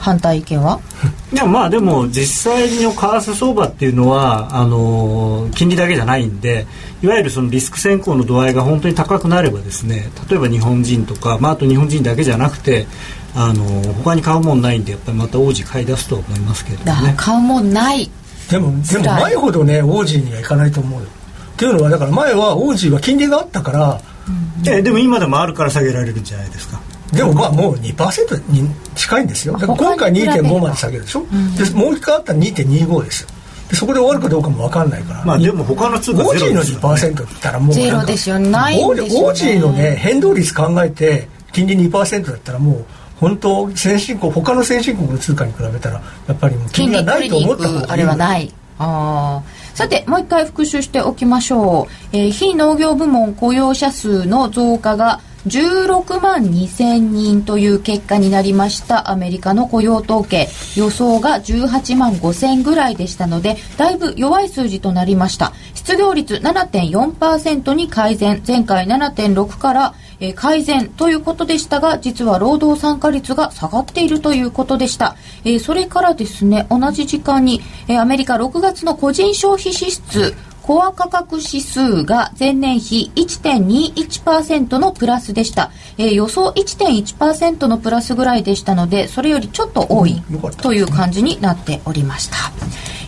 反対意見は？いやまあでも実際の為替相場っていうのはあの金利だけじゃないんでいわゆるそのリスク先行の度合いが本当に高くなればですね例えば日本人とか、まあ、あと日本人だけじゃなくてあの他に買うもんないんでやっぱりまた王子買い出すと思いますけどね。買うもんない。でもでも前ほどね王子にはいかないと思うよ。っていうのはだから前は王子は金利があったから、うん、えでも今でもあるから下げられるんじゃないですかでもまあもう2%に近いんですよ。今回2.5まで下げるでしょ、うん、でもう一回あったら2.25ですでそこで終わるかどうかも分かんないから。まあでも他の通貨ゼロですよ、ね、オージーの2%って言ったらもうゼロですよないんですよ、ね、オージーのね変動率考えて金利2%だったらもう本当先進国他の先進国の通貨に比べたらやっぱりもう金利がないと思った方がいいあれはないあさてもう一回復習しておきましょう、えー、非農業部門雇用者数の増加が16万2000人という結果になりましたアメリカの雇用統計。予想が18万5000ぐらいでしたのでだいぶ弱い数字となりました。失業率7.4%に改善。前回7.6からえ改善ということでしたが実は労働参加率が下がっているということでした、えそれからですね同じ時間に、えアメリカ6月の個人消費支出コア価格指数が前年比1.21%のプラスでした、えー、予想1.1%のプラスぐらいでしたのでそれよりちょっと多いという感じになっておりました、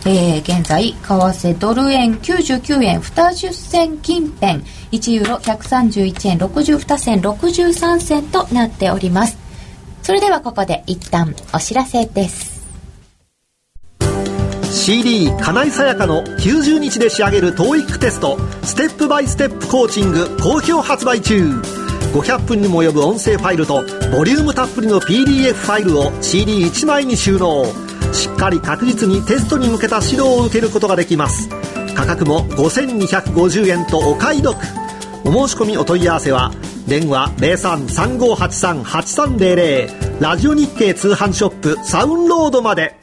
えー、現在為替ドル円99円20銭近辺1ユーロ131円62銭63銭となっております。それではここで一旦お知らせです CD 金井さやかの90日で仕上げる TOEIC テストステップバイステップコーチング好評発売中。500分にも及ぶ音声ファイルとボリュームたっぷりの PDF ファイルを CD1 枚に収納。しっかり確実にテストに向けた指導を受けることができます。価格も5250円とお買い得。お申し込みお問い合わせは電話0335838300ラジオ日経通販ショップサウンロードまで。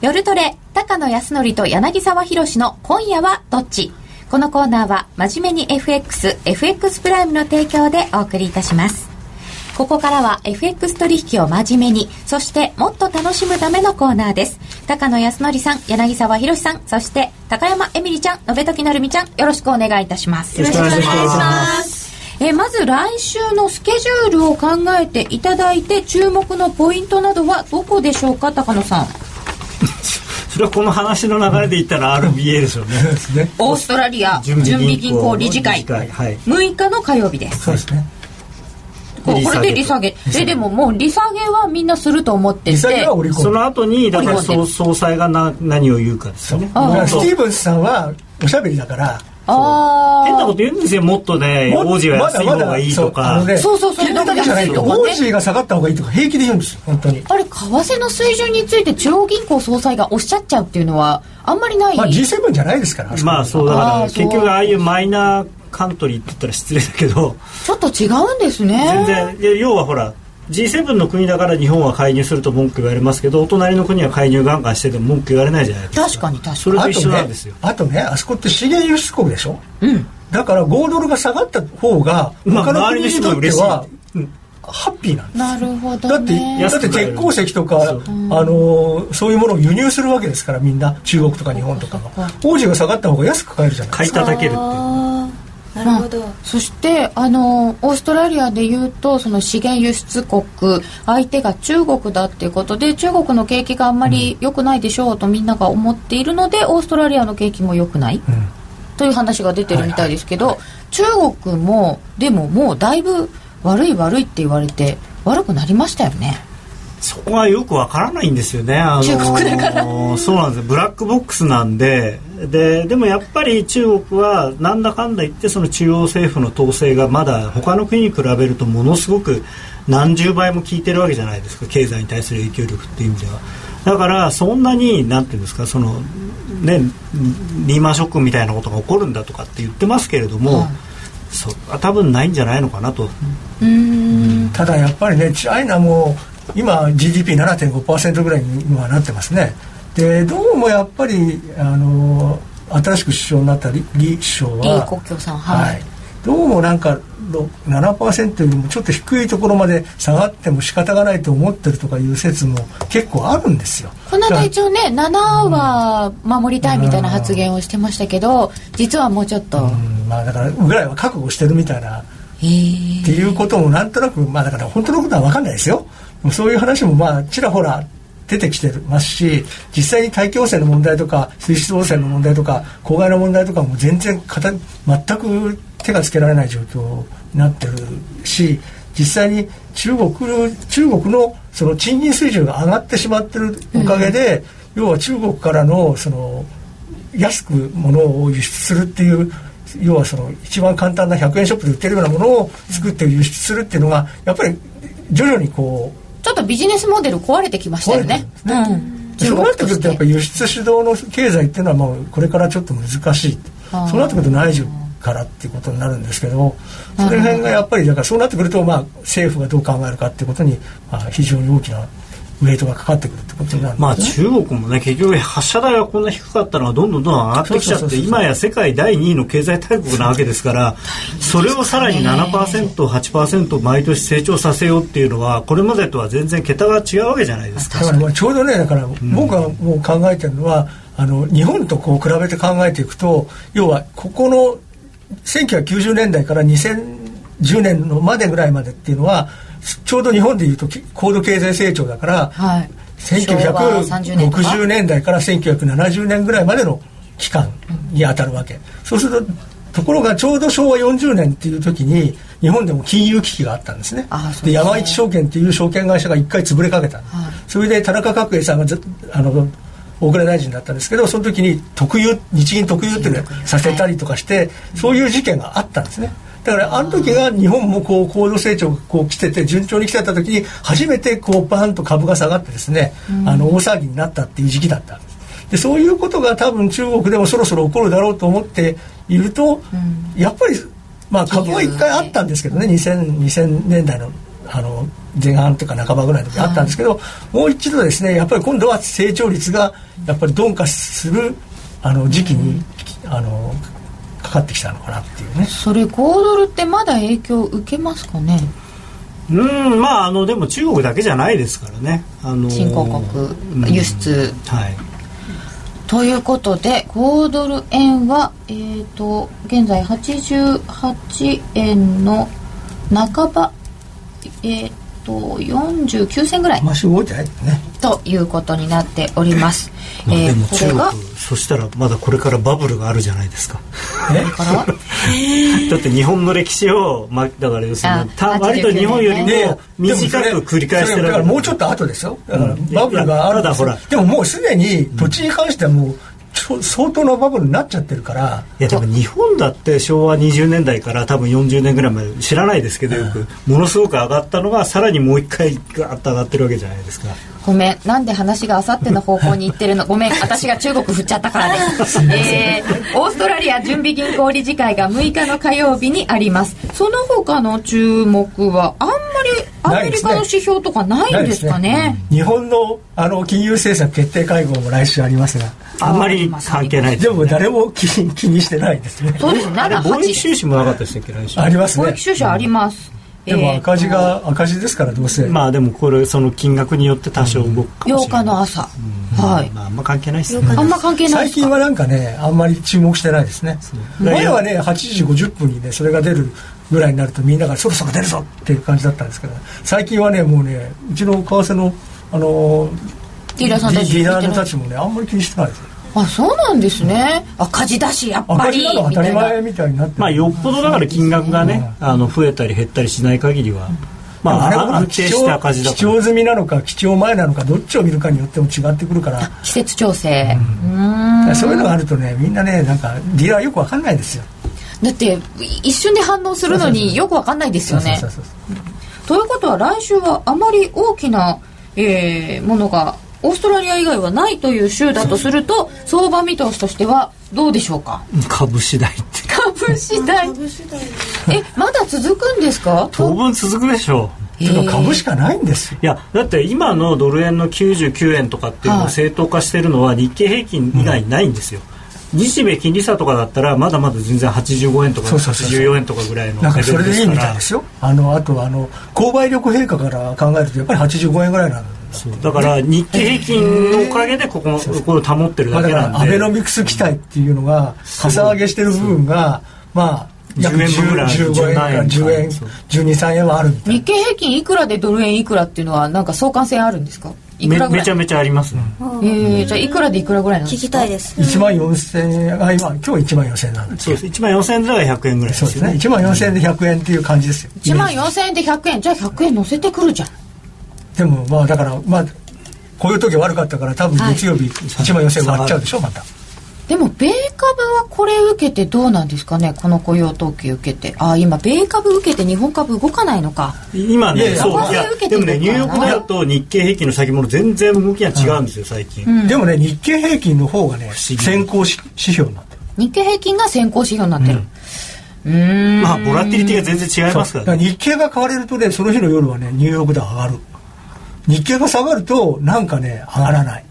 夜トレ、高野康則と柳沢博の今夜はどっち？このコーナーは真面目に FX、FX プライムの提供でお送りいたします。ここからは FX 取引を真面目に、そしてもっと楽しむためのコーナーです。高野康則さん、柳沢博さん、そして高山エミリちゃん、延時なるみちゃん、よろしくお願いいたします。よろしくお願いします。えまず来週のスケジュールを考えていただいて注目のポイントなどはどこでしょうか高野さん？それはこの話の流れで言ったら RBA ですよね。オーストラリア準備銀行理事会。はい、6日の火曜日です。そうですね。これで利下げえでももう利下げはみんなすると思ってて。その後にだから総裁がな何を言うかですよね。スティーブンスさんはおしゃべりだからあ変なこと言うんですよもっとね王子は安い方がいいとか。そうそうそう聞いただけじゃないと王子が下がった方がいいとか平気で言うんです本当にあれ為替の水準について中央銀行総裁がおっしゃっちゃうっていうのはあんまりない、まあ、G7 じゃないですからまあそうだから結局ああいうマイナーカントリーって言ったら失礼だけど。ちょっと違うんですね。全然。要はほら G7 の国だから日本は介入すると文句言われますけどお隣の国は介入ガンガンしてても文句言われないじゃないですか。確かに確かに。それと一緒なんですよ。あとねあとねあそこって資源輸出国でしょ、うん、だから5ドルが下がった方が他の国にとっては、ハッピーなんですなるほど、ね、だってだって鉄鉱石とかあのそういうものを輸入するわけですからみんな。中国とか日本とかが王子が下がった方が安く買えるじゃないですか。買い叩けるっていうなるほど、まあ、そしてあのオーストラリアでいうとその資源輸出国相手が中国だっていうことで中国の景気があんまり良くないでしょうとみんなが思っているので、オーストラリアの景気も良くない、うん、という話が出てるみたいですけど、はいはいはい、中国もでももうだいぶ悪い悪いって言われて悪くなりましたよねそこはよくわからないんですよね。あの中国だからそうなんですブラックボックスなんで、で、でもやっぱり中国はなんだかんだ言ってその中央政府の統制がまだ他の国に比べるとものすごく何十倍も効いてるわけじゃないですか。経済に対する影響力っていう意味では。だからそんなになんていうんですかそのねリーマンショックみたいなことが起こるんだとかって言ってますけれども。そ多分ないんじゃないのかなとただやっぱりねチャイナも今 GDP7.5% ぐらいにはなってますね。でどうもやっぱりあの新しく首相になった李首相は李克強さんはい、はい、どうもなんか7%よりもちょっと低いところまで下がっても仕方がないと思ってるとかいう説も結構あるんですよ。この間一応ね7は守りたいみたいな発言をしてましたけど、実はもうちょっと、まあだからぐらいは覚悟してるみたいな。っていうこともなんとなくまあだから本当のことは分かんないですよそういう話もまあちらほら出てきてますし実際に大気汚染の問題とか水質汚染の問題とか公害の問題とかも全然全く手がつけられない状況になってるし実際に中国中国のその賃金水準が上がってしまってるおかげで、うん、要は中国からのその安く物を輸出するっていう要はその一番簡単な100円ショップで売ってるようなものを作って輸出するっていうのがやっぱり徐々にこうちょっとビジネスモデル壊れてきましたよね。ね。うん、そうなってくるとやっぱり輸出主導の経済っていうのはもうこれからちょっと難しいそうなってくると内需からっていうことになるんですけどその辺がやっぱりだからそうなってくるとまあ政府がどう考えるかっていうことにまあ非常に大きなウェイトがかかってくるってことになる、ね、まあ中国もね結局発射台がこんな低かったのはどんどんどんどん上がってきちゃって今や世界第2位の経済大国なわけですからそれをさらに 7%8% 毎年成長させようっていうのはこれまでとは全然桁が違うわけじゃないですか。だからまあちょうどねだから僕がもう考えてるのは、あの日本とこう比べて考えていくと要はここの1990年代から2010年のまでぐらいまでっていうのはちょうど日本でいうと高度経済成長だから、はい、1960年代から1970年ぐらいまでの期間に当たるわけ、うん、そうするとところがちょうど昭和40年っていう時に日本でも金融危機があったんですね。で山一証券っていう証券会社が一回潰れかけた、はい、それで田中角栄さんがあの大蔵大臣だったんですけどその時に特有日銀特有っていうのをさせたりとかしてそういう事件があったんですねだからあの時が日本もこう高度成長がこう来てて順調に来てた時に初めてこうバーンと株が下がってですね、あの大騒ぎになったっていう時期だったんです。でそういうことが多分中国でもそろそろ起こるだろうと思っていると、やっぱりまあ株は一回あったんですけどね 2000, 2000年代のあの前半というか半ばぐらいの時あったんですけど、はい、もう一度ですねやっぱり今度は成長率がやっぱり鈍化するあの時期に、あのかかってきたのかなっていうね。それ5ドルってまだ影響受けますかね？うんまああのでも中国だけじゃないですからね、あのー、新興国輸出、うん、はい。ということで5ドル円は、えーと、現在88円の半ばえーと49銭ぐらい。まし動いてないね。ということになっております、まあ、でも中国そしたらまだこれからバブルがあるじゃないですか。これから だって日本の歴史を、まあ、だから要するに割と日本よりも短く繰り返してるだから。もうちょっと後ですよだからバブルがあるでももうすでに土地に関してはもう相当なバブルになっちゃってるから。いやでも日本だって昭和20年代から多分40年ぐらいまで知らないですけどよく、ものすごく上がったのがさらにもう一回ガーッと上がってるわけじゃないですか。ごめん。なんで話があさっての方向に行ってるの？ごめん。私が中国振っちゃったからで すえー、オーストラリア準備銀行理事会が6日の火曜日にあります。その他の注目はあんまりアメリカの指標とかないんですかね、ねうん、日本のあの金融政策決定会合も来週ありますが。あんまり関係ないで、ね,、も誰も気気にしてないですね。そうですね。貿易収支もなかったですっけ来週ありますね。貿易収支あります、でも赤字が、赤字ですからどうせ。まあでもこれその金額によって多少動くかもしれない、8日の朝、はい、まあ、あんま関係ないですね。あんま関係ない最近はなんかねあんまり注目してないですね。前はね8時50分にねそれが出るぐらいになるとみんながそろそろ出るぞっていう感じだったんですけど最近はねもうねうちの為替のあのディーラーさんたちディーラーたちもねあんまり気にしてないですあそうなんですね。赤字だしやっぱり当たり前みたいになってまあよっぽどだから金額がね、あの増えたり減ったりしない限りは、まあ、あれは安定した赤字だ基調済みなのか基調前なのかどっちを見るかによっても違ってくるから。季節調整、うん、そういうのがあるとねみんなねなんかディーラーよくわかんないですよだって一瞬で反応するのによくわかんないですよね。ということは来週はあまり大きな、えー、ものがオーストラリア以外はないという州だとすると相場見通しとしてはどうでしょうか？株次第って。株次第？えまだ続くんですか？当分続くでしょう。でも株しかないんですいやだって今のドル円の99円とかっていうのを正当化してるのは日経平均以外ないんですよ、うん、日米金利差とかだったらまだまだ全然85円とか84円とかぐらいのなんかそれでいいみたいですよ。あのあとあの購買力陛下から考えるとやっぱり85円ぐらいなのだから日経平均のおかげでここのこれを保ってるだけなんで、アベノミクス期待っていうのがかさ上げしてる部分がまあ約10円ぐらい15円から10円123円はある日経平均いくらでドル円いくらっていうのはなんか相関性あるんですか？めめちゃめちゃありますね、えー、じゃあいくらでいくらぐらいなんですか？聞きたいです。1万4000円あ今今日1万4000円なん。ですそうです。1万4000円で100円ぐらいそうですね。1万4000円で100円っていう感じですよ。1万4000円で100円。じゃあ100円乗せてくるじゃん。でもまあだからまあこういう時悪かったから多分月曜日1万4000円割っちゃうでしょまたでも米株はこれ受けてどうなんですかね？この雇用統計受けて。ああ今米株受けて日本株動かないのか。今ねそう。いやでもねニューヨークだと日経平均の先物全然動きが違うんですよ、最近、うん、でもね日経平均の方がね先行指標になってる。日経平均が先行指標になってる、うん、まあボラティリティが全然違いますから,、ね、日経が買われるとねその日の夜はねニューヨークで上がる。日経が下がるとなんかね上がらない、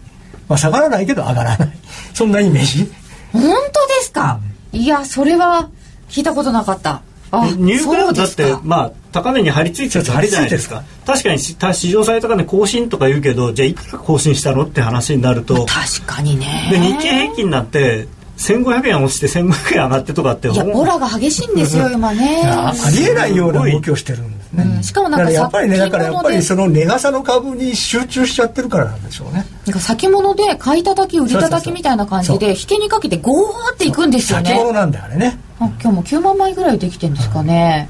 まあ、下がらないけど上がらない。そんなイメージ？本当ですか、うん、いやそれは聞いたことなかった。ニューヨークだってまあ高値に張り付いてるじゃないですか。確かに市場最高値更新とか言うけどじゃあいくら更新したのって話になると確かにね。で日経平均なんて1500円落ちて1500円上がってとかっていやボラが激しいんですよ今ね。ありえないような動きをしてるんね、うん、しかもなんかやっぱりねだからやっぱりその値傘の株に集中しちゃってるからなんでしょうねなんか先物で買い叩き売り叩きみたいな感じで引けにかけてゴーっていくんですよね。先物なんだよあれね。あ今日も9万枚ぐらいできてるんですかね、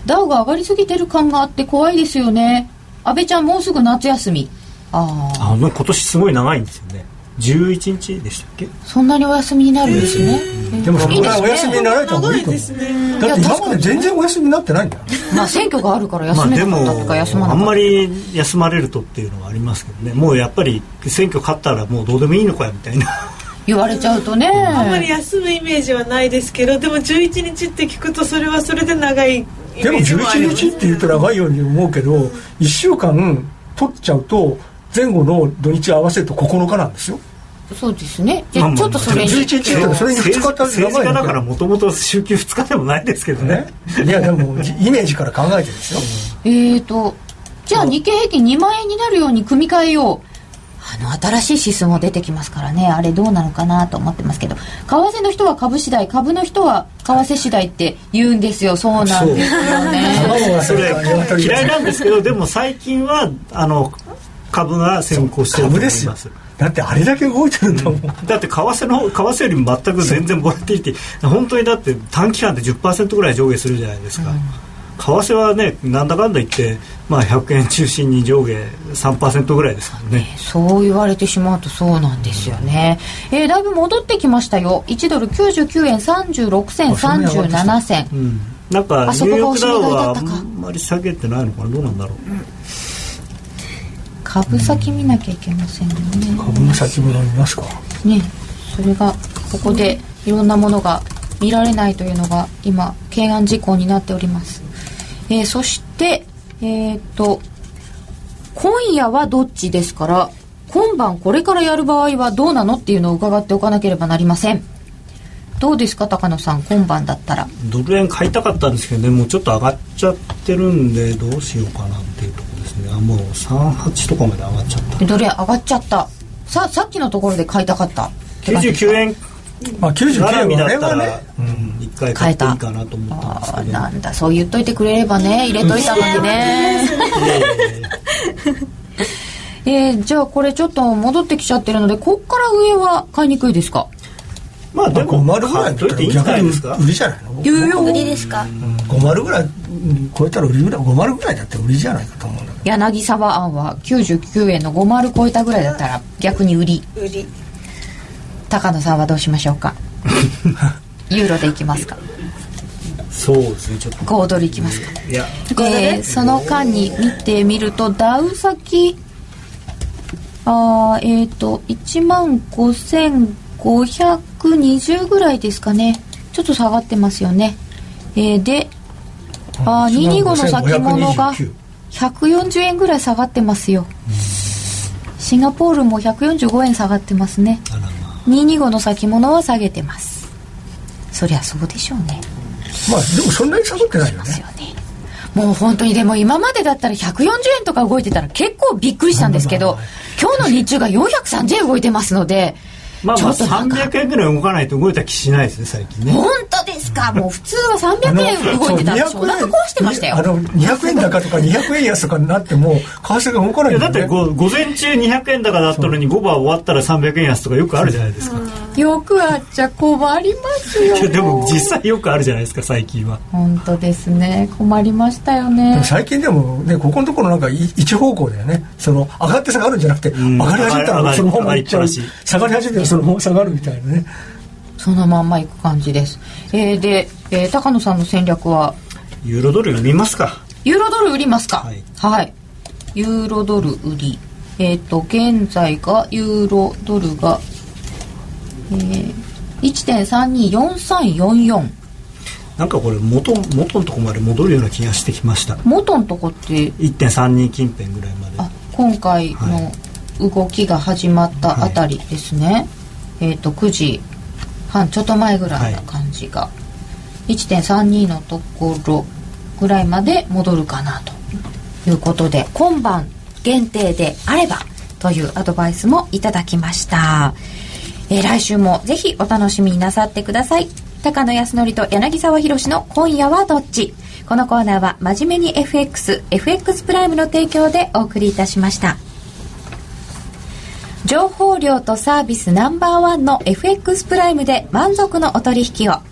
うん、ダウが上がりすぎてる感があって怖いですよね。安倍ちゃんもうすぐ夏休み。ああ今年すごい長いんですよね。11日でしたっけ？そんなにお休みになるんですね、えー、でもそこからお休みになられた方がいいと思う、ね、だって今まで全然お休みになってないんだ。よまあ選挙があるから休めなかったとか休まなかったあんまり休まれるとっていうのはありますけどね。もうやっぱり選挙勝ったらもうどうでもいいのかよみたいな。言われちゃうとね。あんまり休むイメージはないですけどでも11日って聞くとそれはそれで長いでも11日って言うと長いように思うけど1週間取っちゃうと前後の土日合わせると9日なんですよそうですね。じゃあちょっとそれに11日それに2日って政治家だからもともと週休2日でもないですけどね。いやでもイメージから考えてですよ。えっとじゃあ日経平均2万円になるように組み替えよう。あの新しい指数も出てきますからね。あれどうなのかなと思ってますけど。為替の人は株次第。株の人は為替次第って言うんですよ。そうなんですよね。それ嫌いなんですけどでも最近はあの株が先行してると思いますだってあれだけ動いてるんだもん、うん、だって為替の為替よりも全く全然ボラティリティ。本当にだって短期間で10%ぐらい上下するじゃないですか、うん。為替はねなんだかんだ言って、まあ、100円中心に上下3%ぐらいですからね、そう言われてしまうとそうなんですよね、うん、えー、だいぶ戻ってきましたよ。1ドル99円36銭37銭、うん、なんか。ニューヨークダウはあんまり下げてないのかな。どうなんだろう、うん、株先見なきゃいけませんね、株の先物見ますか？ね。それがここでいろんなものが見られないというのが今懸案事項になっております。えー、そして、えっ、と、今夜はどっちですから、今晩これからやる場合はどうなのっていうのを伺っておかなければなりません。どうですか高野さん今晩だったら。ドル円買いたかったんですけどねもうちょっと上がっちゃってるんでどうしようかなっていうところですね。あもう38とかまで上がっちゃった。ドル円上がっちゃった。ささっきのところで買いたかった。99円。まあ99円だったら、うん。回買っていいかなと思ったんですけど。なんだ。そう言っといてくれればね。入れといたのにね。えー、じゃあこれちょっと戻ってきちゃってるのでこっから上は買いにくいですか？まあでも5丸ぐらいといていいんじゃないですか。売りじゃないの売りですか、うん、5丸ぐらい超えたら売りぐらい5丸ぐらいだって売りじゃないかと思うんだけど。柳沢案は99円の5丸超えたぐらいだったら逆に売り。売り。高野さんはどうしましょうか？ユーロでいきますか？そうですねちょっと。5ドルいきますか？いや、えー、その間に見てみるとダウ先あえっ、ー、と1万5520ぐらいですかね。ちょっと下がってますよね。えー、であ225の先物が140円ぐらい下がってますよ。シンガポールも145円下がってますね。225の先物は下げてます。そりゃそうでしょうね。まあでもそんなに下がってないよね。よね。もう本当にでも今までだったら140円とか動いてたら結構びっくりしたんですけど今日の日中が430円動いてますのでまあまあ300円ぐらい動かないと動いた気しないですね最近ね。本当ですか？もう普通は300円動いてたらお腹壊してましたよ。あの200円高とか200円安とかになっても為替が動かない、ね、だって午前中200円高だったのに5番終わったら300円安とかよくあるじゃないですかよくあっちゃ困りますよ でも実際よくあるじゃないですか最近は。本当ですね。困りましたよね。最近でもねここのところなんか一方向だよね。その上がって下がるんじゃなくて、上がり始めたらそのままいっちゃう。下がり始めたらそのまま下がるみたいなね。そのまんまいく感じです、えー、で、えー、高野さんの戦略は？ユーロドル売りますか。ユーロドル売りますか？はい、はい、ユーロドル売り。えっ、ー、と現在がユーロドルがえー、1.324344なんかこれ元元のとこまで戻るような気がしてきました。元のとこって？1.32近辺ぐらいまで。あ今回の動きが始まったあたりですね、はい、えっ、ー、と9時半ちょっと前ぐらいな感じが、はい、1.32のところぐらいまで戻るかなということで今晩限定であればというアドバイスもいただきました。えー、来週もぜひお楽しみになさってください。高野康則と柳沢博の今夜はどっち？このコーナーは真面目に FX FX プライムの提供でお送りいたしました。情報量とサービスナンバーワンの FX プライムで満足のお取引を。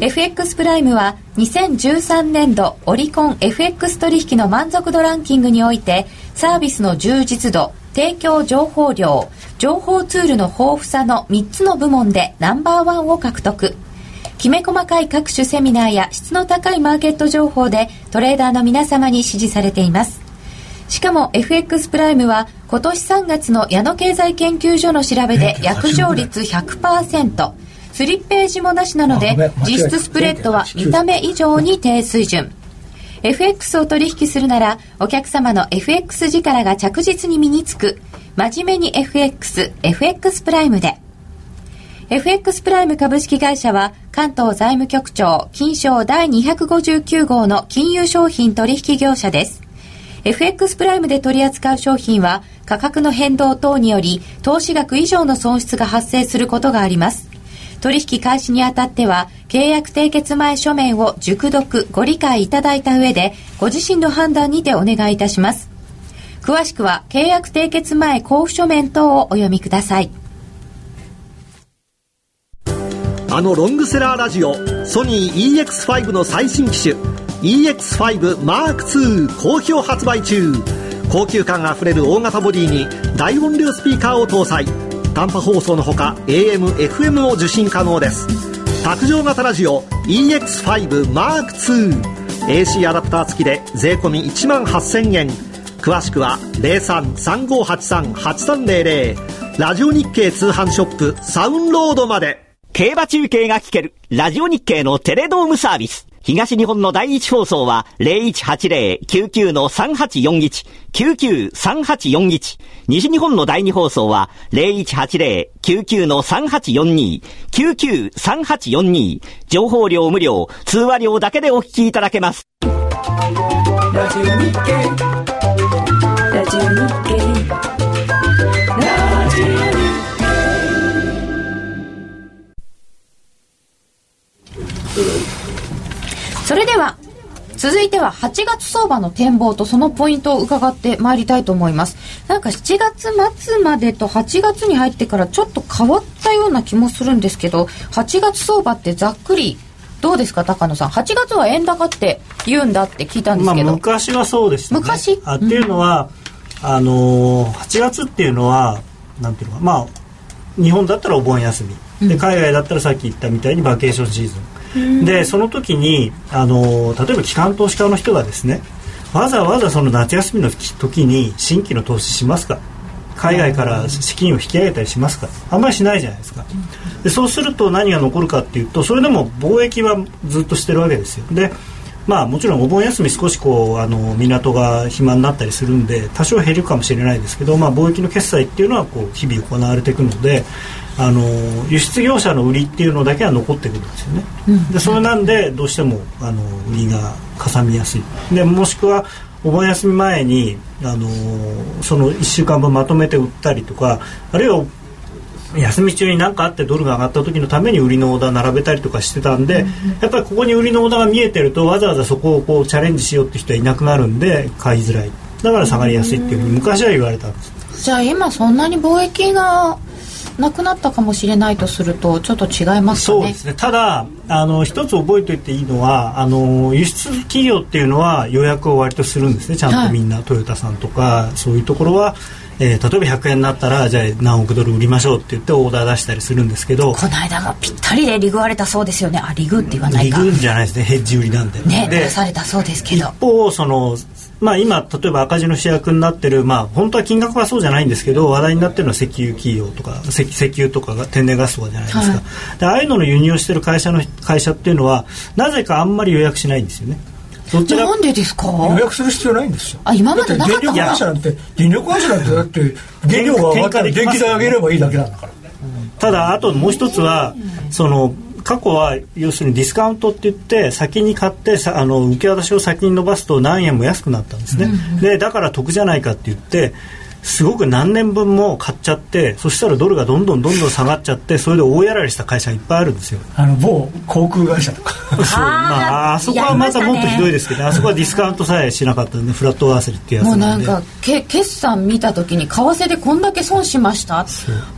FX プライムは2013年度オリコン FX 取引の満足度ランキングにおいてサービスの充実度提供情報量情報ツールの豊富さの3つの部門でナンバーワンを獲得。きめ細かい各種セミナーや質の高いマーケット情報でトレーダーの皆様に支持されています。しかも FX プライムは今年3月の矢野経済研究所の調べで約定率100%スリッページもなしなので実質スプレッドは見た目以上に低水準 FX を取引するならお客様の FX 力が着実に身につく真面目に FX、FX プライムで。FX プライム株式会社は関東財務局長金賞第259号の金融商品取引業者です。FX プライムで取り扱う商品は価格の変動等により投資額以上の損失が発生することがあります。取引開始にあたっては契約締結前書面を熟読ご理解いただいた上でご自身の判断にてお願いいたします。詳しくは契約締結前交付書面等をお読みください。あのロングセラーラジオソニー EX5 の最新機種 EX5M2 好評発売中。高級感あふれる大型ボディに大音量スピーカーを搭載。短波放送のほか AM、FM も受信可能です。卓上型ラジオ EX5M2 AC アダプター付きで税込1万8000円。詳しくは0335838300ラジオ日経通販ショップサウンロードまで。競馬中継が聞けるラジオ日経のテレドームサービス。東日本の第一放送は0180-99-3841、99-3841。西日本の第二放送は0180-99-3842、99-3842。情報量無料、通話料だけでお聞きいただけます。ラジオ日経ラジオ日経ラジオ日経それでは続いては8月相場の展望とそのポイントを伺ってまいりたいと思います。なんか7月末までと8月に入ってからちょっと変わったような気もするんですけど8月相場ってざっくりどうですか？高野さん。8月は円高って言うんだって聞いたんですけど、まあ、昔はそうでしたね。昔？あっていうのは、うん、あの8月っていうのはなんていうのかまあ日本だったらお盆休み。で海外だったらさっき言ったみたいにバケーションシーズンでその時にあの例えば機関投資家の人がですねわざわざその夏休みの時に新規の投資しますか？海外から資金を引き上げたりしますか？あんまりしないじゃないですか。でそうすると何が残るかっていうとそれでも貿易はずっとしてるわけですよ。でまあもちろんお盆休み少しこうあの港が暇になったりするんで多少減るかもしれないですけど、まあ、貿易の決済っていうのはこう日々行われていくのであの輸出業者の売りっていうのだけは残ってくるんですよね、うん、でそれなんでどうしてもあの売りがかさみやすい。でもしくはお盆休み前にあのその1週間分まとめて売ったりとかあるいは休み中に何かあってドルが上がった時のために売りのオーダー並べたりとかしてたんで、やっぱりここに売りのオーダーが見えてるとわざわざそこをこうチャレンジしようって人はいなくなるんで買いづらい。だから下がりやすいっていうふうに昔は言われたんです。じゃあ今そんなに貿易がなくなったかもしれないとするとちょっと違いますかね。そうですね。ただあの一つ覚えておいていいのはあの輸出企業っていうのは予約を割とするんですね。ちゃんとみんな、はい、トヨタさんとかそういうところはえー、例えば100円になったらじゃあ何億ドル売りましょうって言ってオーダー出したりするんですけどこの間もぴったりでリグわれたそうですよね。あリグって言わないか。リグじゃないですね。ヘッジ売りなんで。ね出されたそうですけど。一方そのまあ、今例えば赤字の主役になってる、まあ、本当は金額はそうじゃないんですけど話題になってるのは石油企業とか石石油とか天然ガスとかじゃないですか、はい、でああいうのの輸入をしてる会社の会社っていうのはなぜかあんまり予約しないんですよね。そちらなんでですか？予約する必要ないんですよ。あ今までなかった電力会社なんて電力会社なんてだって原料が上がったら電気代上げればいいだけなんだから、ただあともう一つはその過去は要するにディスカウントって言って先に買ってあの受け渡しを先に伸ばすと何円も安くなったんですね、うんうん、でだから得じゃないかって言ってすごく何年分も買っちゃってそしたらドルがどんどんどんどん下がっちゃってそれで大やられした会社がいっぱいあるんですよ。あの某航空会社とか。そう。まああそこはまたもっとひどいですけど、ね、あそこはディスカウントさえしなかったんでフラットワーセルっていうやつなんで。もうなんかけ決算見た時に為替でこんだけ損しました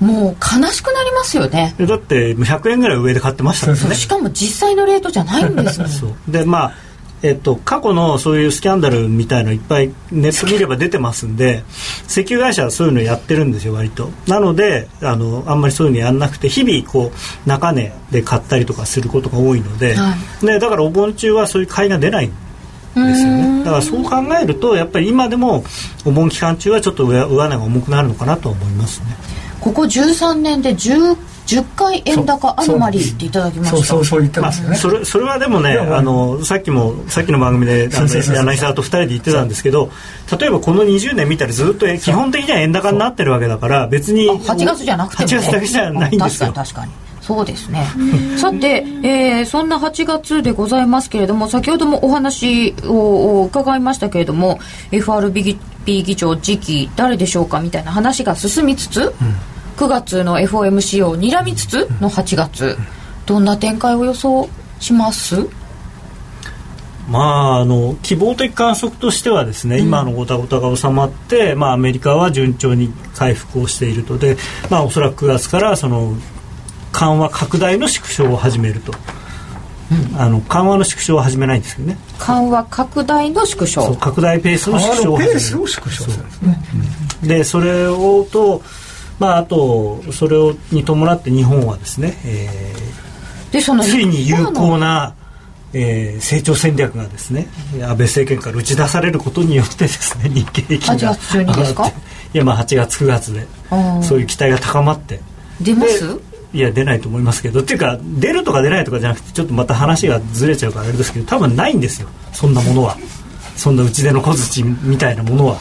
もう悲しくなりますよね。だって100円ぐらい上で買ってましたもんね。しかも実際のレートじゃないんですもん。そう。でまあえっと、過去のそういうスキャンダルみたいのいっぱいネット見れば出てますんで石油会社はそういうのやってるんですよ割と。なのであのあんまりそういうのやんなくて日々こう中値で買ったりとかすることが多いので、はい、でだからお盆中はそういう買いが出ないんですよね。だからそう考えるとやっぱり今でもお盆期間中はちょっと上上値が重くなるのかなと思いますね。ここ13年で10 10回円高アノマリーっていただきました。そうそうそう言ってますね、まあ、それそれはでもねあ。のさっきもさっきの番組で 柳沢と2人で言ってたんですけど例えばこの20年見たらずっと基本的には円高になってるわけだから別に8月じゃなくても、ね、8月だけじゃないんですよ。確かにそうですね。さて、えー、そんな8月でございますけれども先ほどもお話を伺いましたけれども FRB 議長次期誰でしょうかみたいな話が進みつつ、うん9月の FOMC を睨みつつの8月。どんな展開を予想します？まあ、あの希望的観測としてはですね、うん、今のごたごたが収まって、まあ、アメリカは順調に回復をしているとで、まあ、おそらく9月からその緩和拡大の縮小を始めると。うん、あの緩和の縮小は始めないんですけどね。緩和拡大の縮小。拡大ペースの縮小を始める。縮小するんですね、う。ん、でそれをとまああとそれをに伴って日本はですね、えー、でそのついに有効なえー、成長戦略がですね安倍政権から打ち出されることによってですね日経平均が8月中にですか？いやまあ8月9月でそういう期待が高まって。出ます？いや出ないと思いますけどっていうか出るとか出ないとかじゃなくてちょっとまた話がずれちゃうからあれですけど多分ないんですよ。そんなものは。そんな打ち出の小槌みたいなものは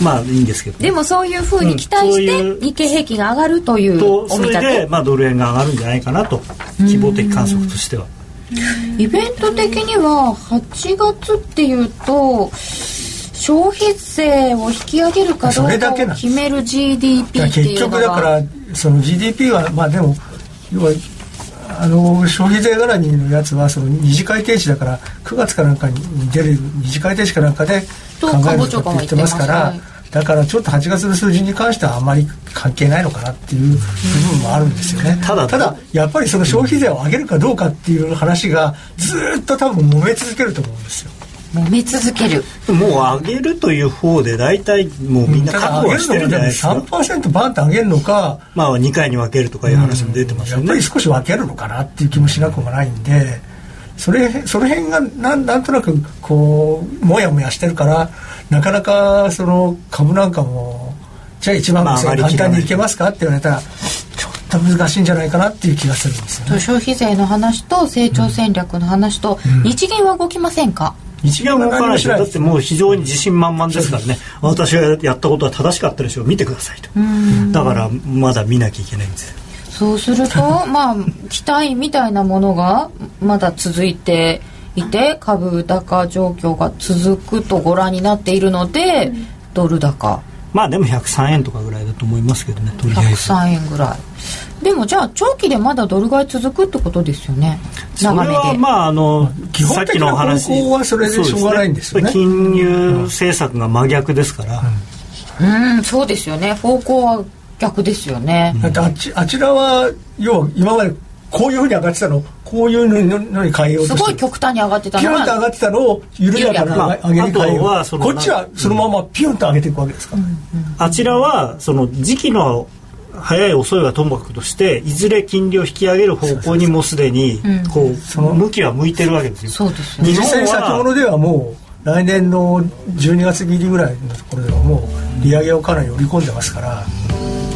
まあいいんですけど、ね、でもそういうふうに期待して日経平均が上がるというお見立て、それで、まあ、ドル円が上がるんじゃないかなと希望的観測としては。イベント的には8月っていうと消費税を引き上げるかどうかを決める GDP っていうのが。結局だからその GDP はまあでも要はあの消費税絡みのやつはその二次改定値だから9月かなんかに出る二次改定値かなんかで考えるとって言ってますから。だからちょっと8月の数字に関してはあまり関係ないのかなっていう部分もあるんですよね。ただただやっぱりその消費税を上げるかどうかっていう話がずっと多分揉め続けると思うんですよ。揉め続ける。もう上げるという方で大体もうみんな覚悟はしてるんじゃないですか。3%バンと上げるのかまあ2回に分けるとかいう話も出てますよね、やっぱり少し分けるのかなっていう気もしなくもないんでそれその辺がなんなんとなくこうもやもやしてるからなかなかその株なんかもじゃあ1万5000円簡単にいけますかって言われたらちょっと難しいんじゃないかなっていう気がするんですよ、ね、消費税の話と成長戦略の話と、日銀は動きませんか、日銀は動かないでしょ。だってもう非常に自信満々ですからね。私がやったことは正しかったでしょう。見てくださいと。だからまだ見なきゃいけないんですそうすると まあ期待みたいなものがまだ続いていて株高状況が続くとご覧になっているので、うん、ドル高。まあでも103円とかぐらいだと思いますけどねとりあえず。103円ぐらい。でもじゃあ長期でまだドル買い続くってことですよね。長めで。まああの基本的な方向はそれでしょうがないんですよね、ね、金融政策が真逆ですから、うん、うん、そうですよね。方向は逆ですよね、だってあちあちらは要は今までこういうふうに上がってたのこういうのに変えようとすごい極端に上がってたのピュンと上がってたのを緩やかな上げに変えようこっちはそのままピュンと上げていくわけですか、うんうん、あちらはその時期の早い遅いはともかくとしていずれ金利を引き上げる方向にもうすでにこうその向きは向いてるわけですよ。そうですね。実際先物ではもう来年の12月切りぐらいのところではもう利上げをかなり織り込んでますから。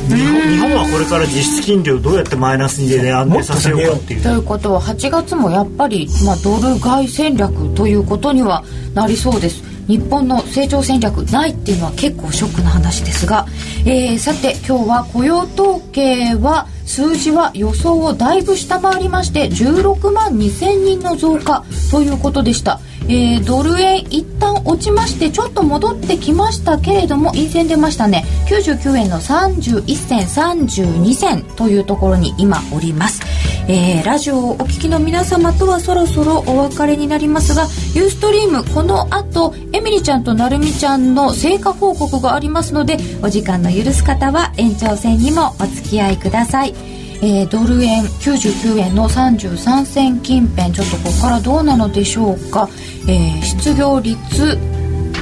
日本日本はこれから実質金利をどうやってマイナスにで安定させようかっていう。ということは8月もやっぱり、まあ、ドル買い戦略ということにはなりそうです。日本の成長戦略ないっていうのは結構ショックな話ですが、えー、さて今日は雇用統計は数字は予想をだいぶ下回りまして16万2000人の増加ということでしたえー、ドル円一旦落ちましてちょっと戻ってきましたけれども陰線出ましたね。99円の31銭32銭というところに今おります、えー、ラジオをお聞きの皆様とはそろそろお別れになりますがユーストリームこの後エミリちゃんとなるみちゃんの成果報告がありますのでお時間の許す方は延長戦にもお付き合いください。えー、ドル円99円の33銭近辺ちょっとここからどうなのでしょうか、えー、失業率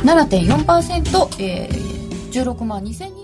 7.4%、えー、16万2000人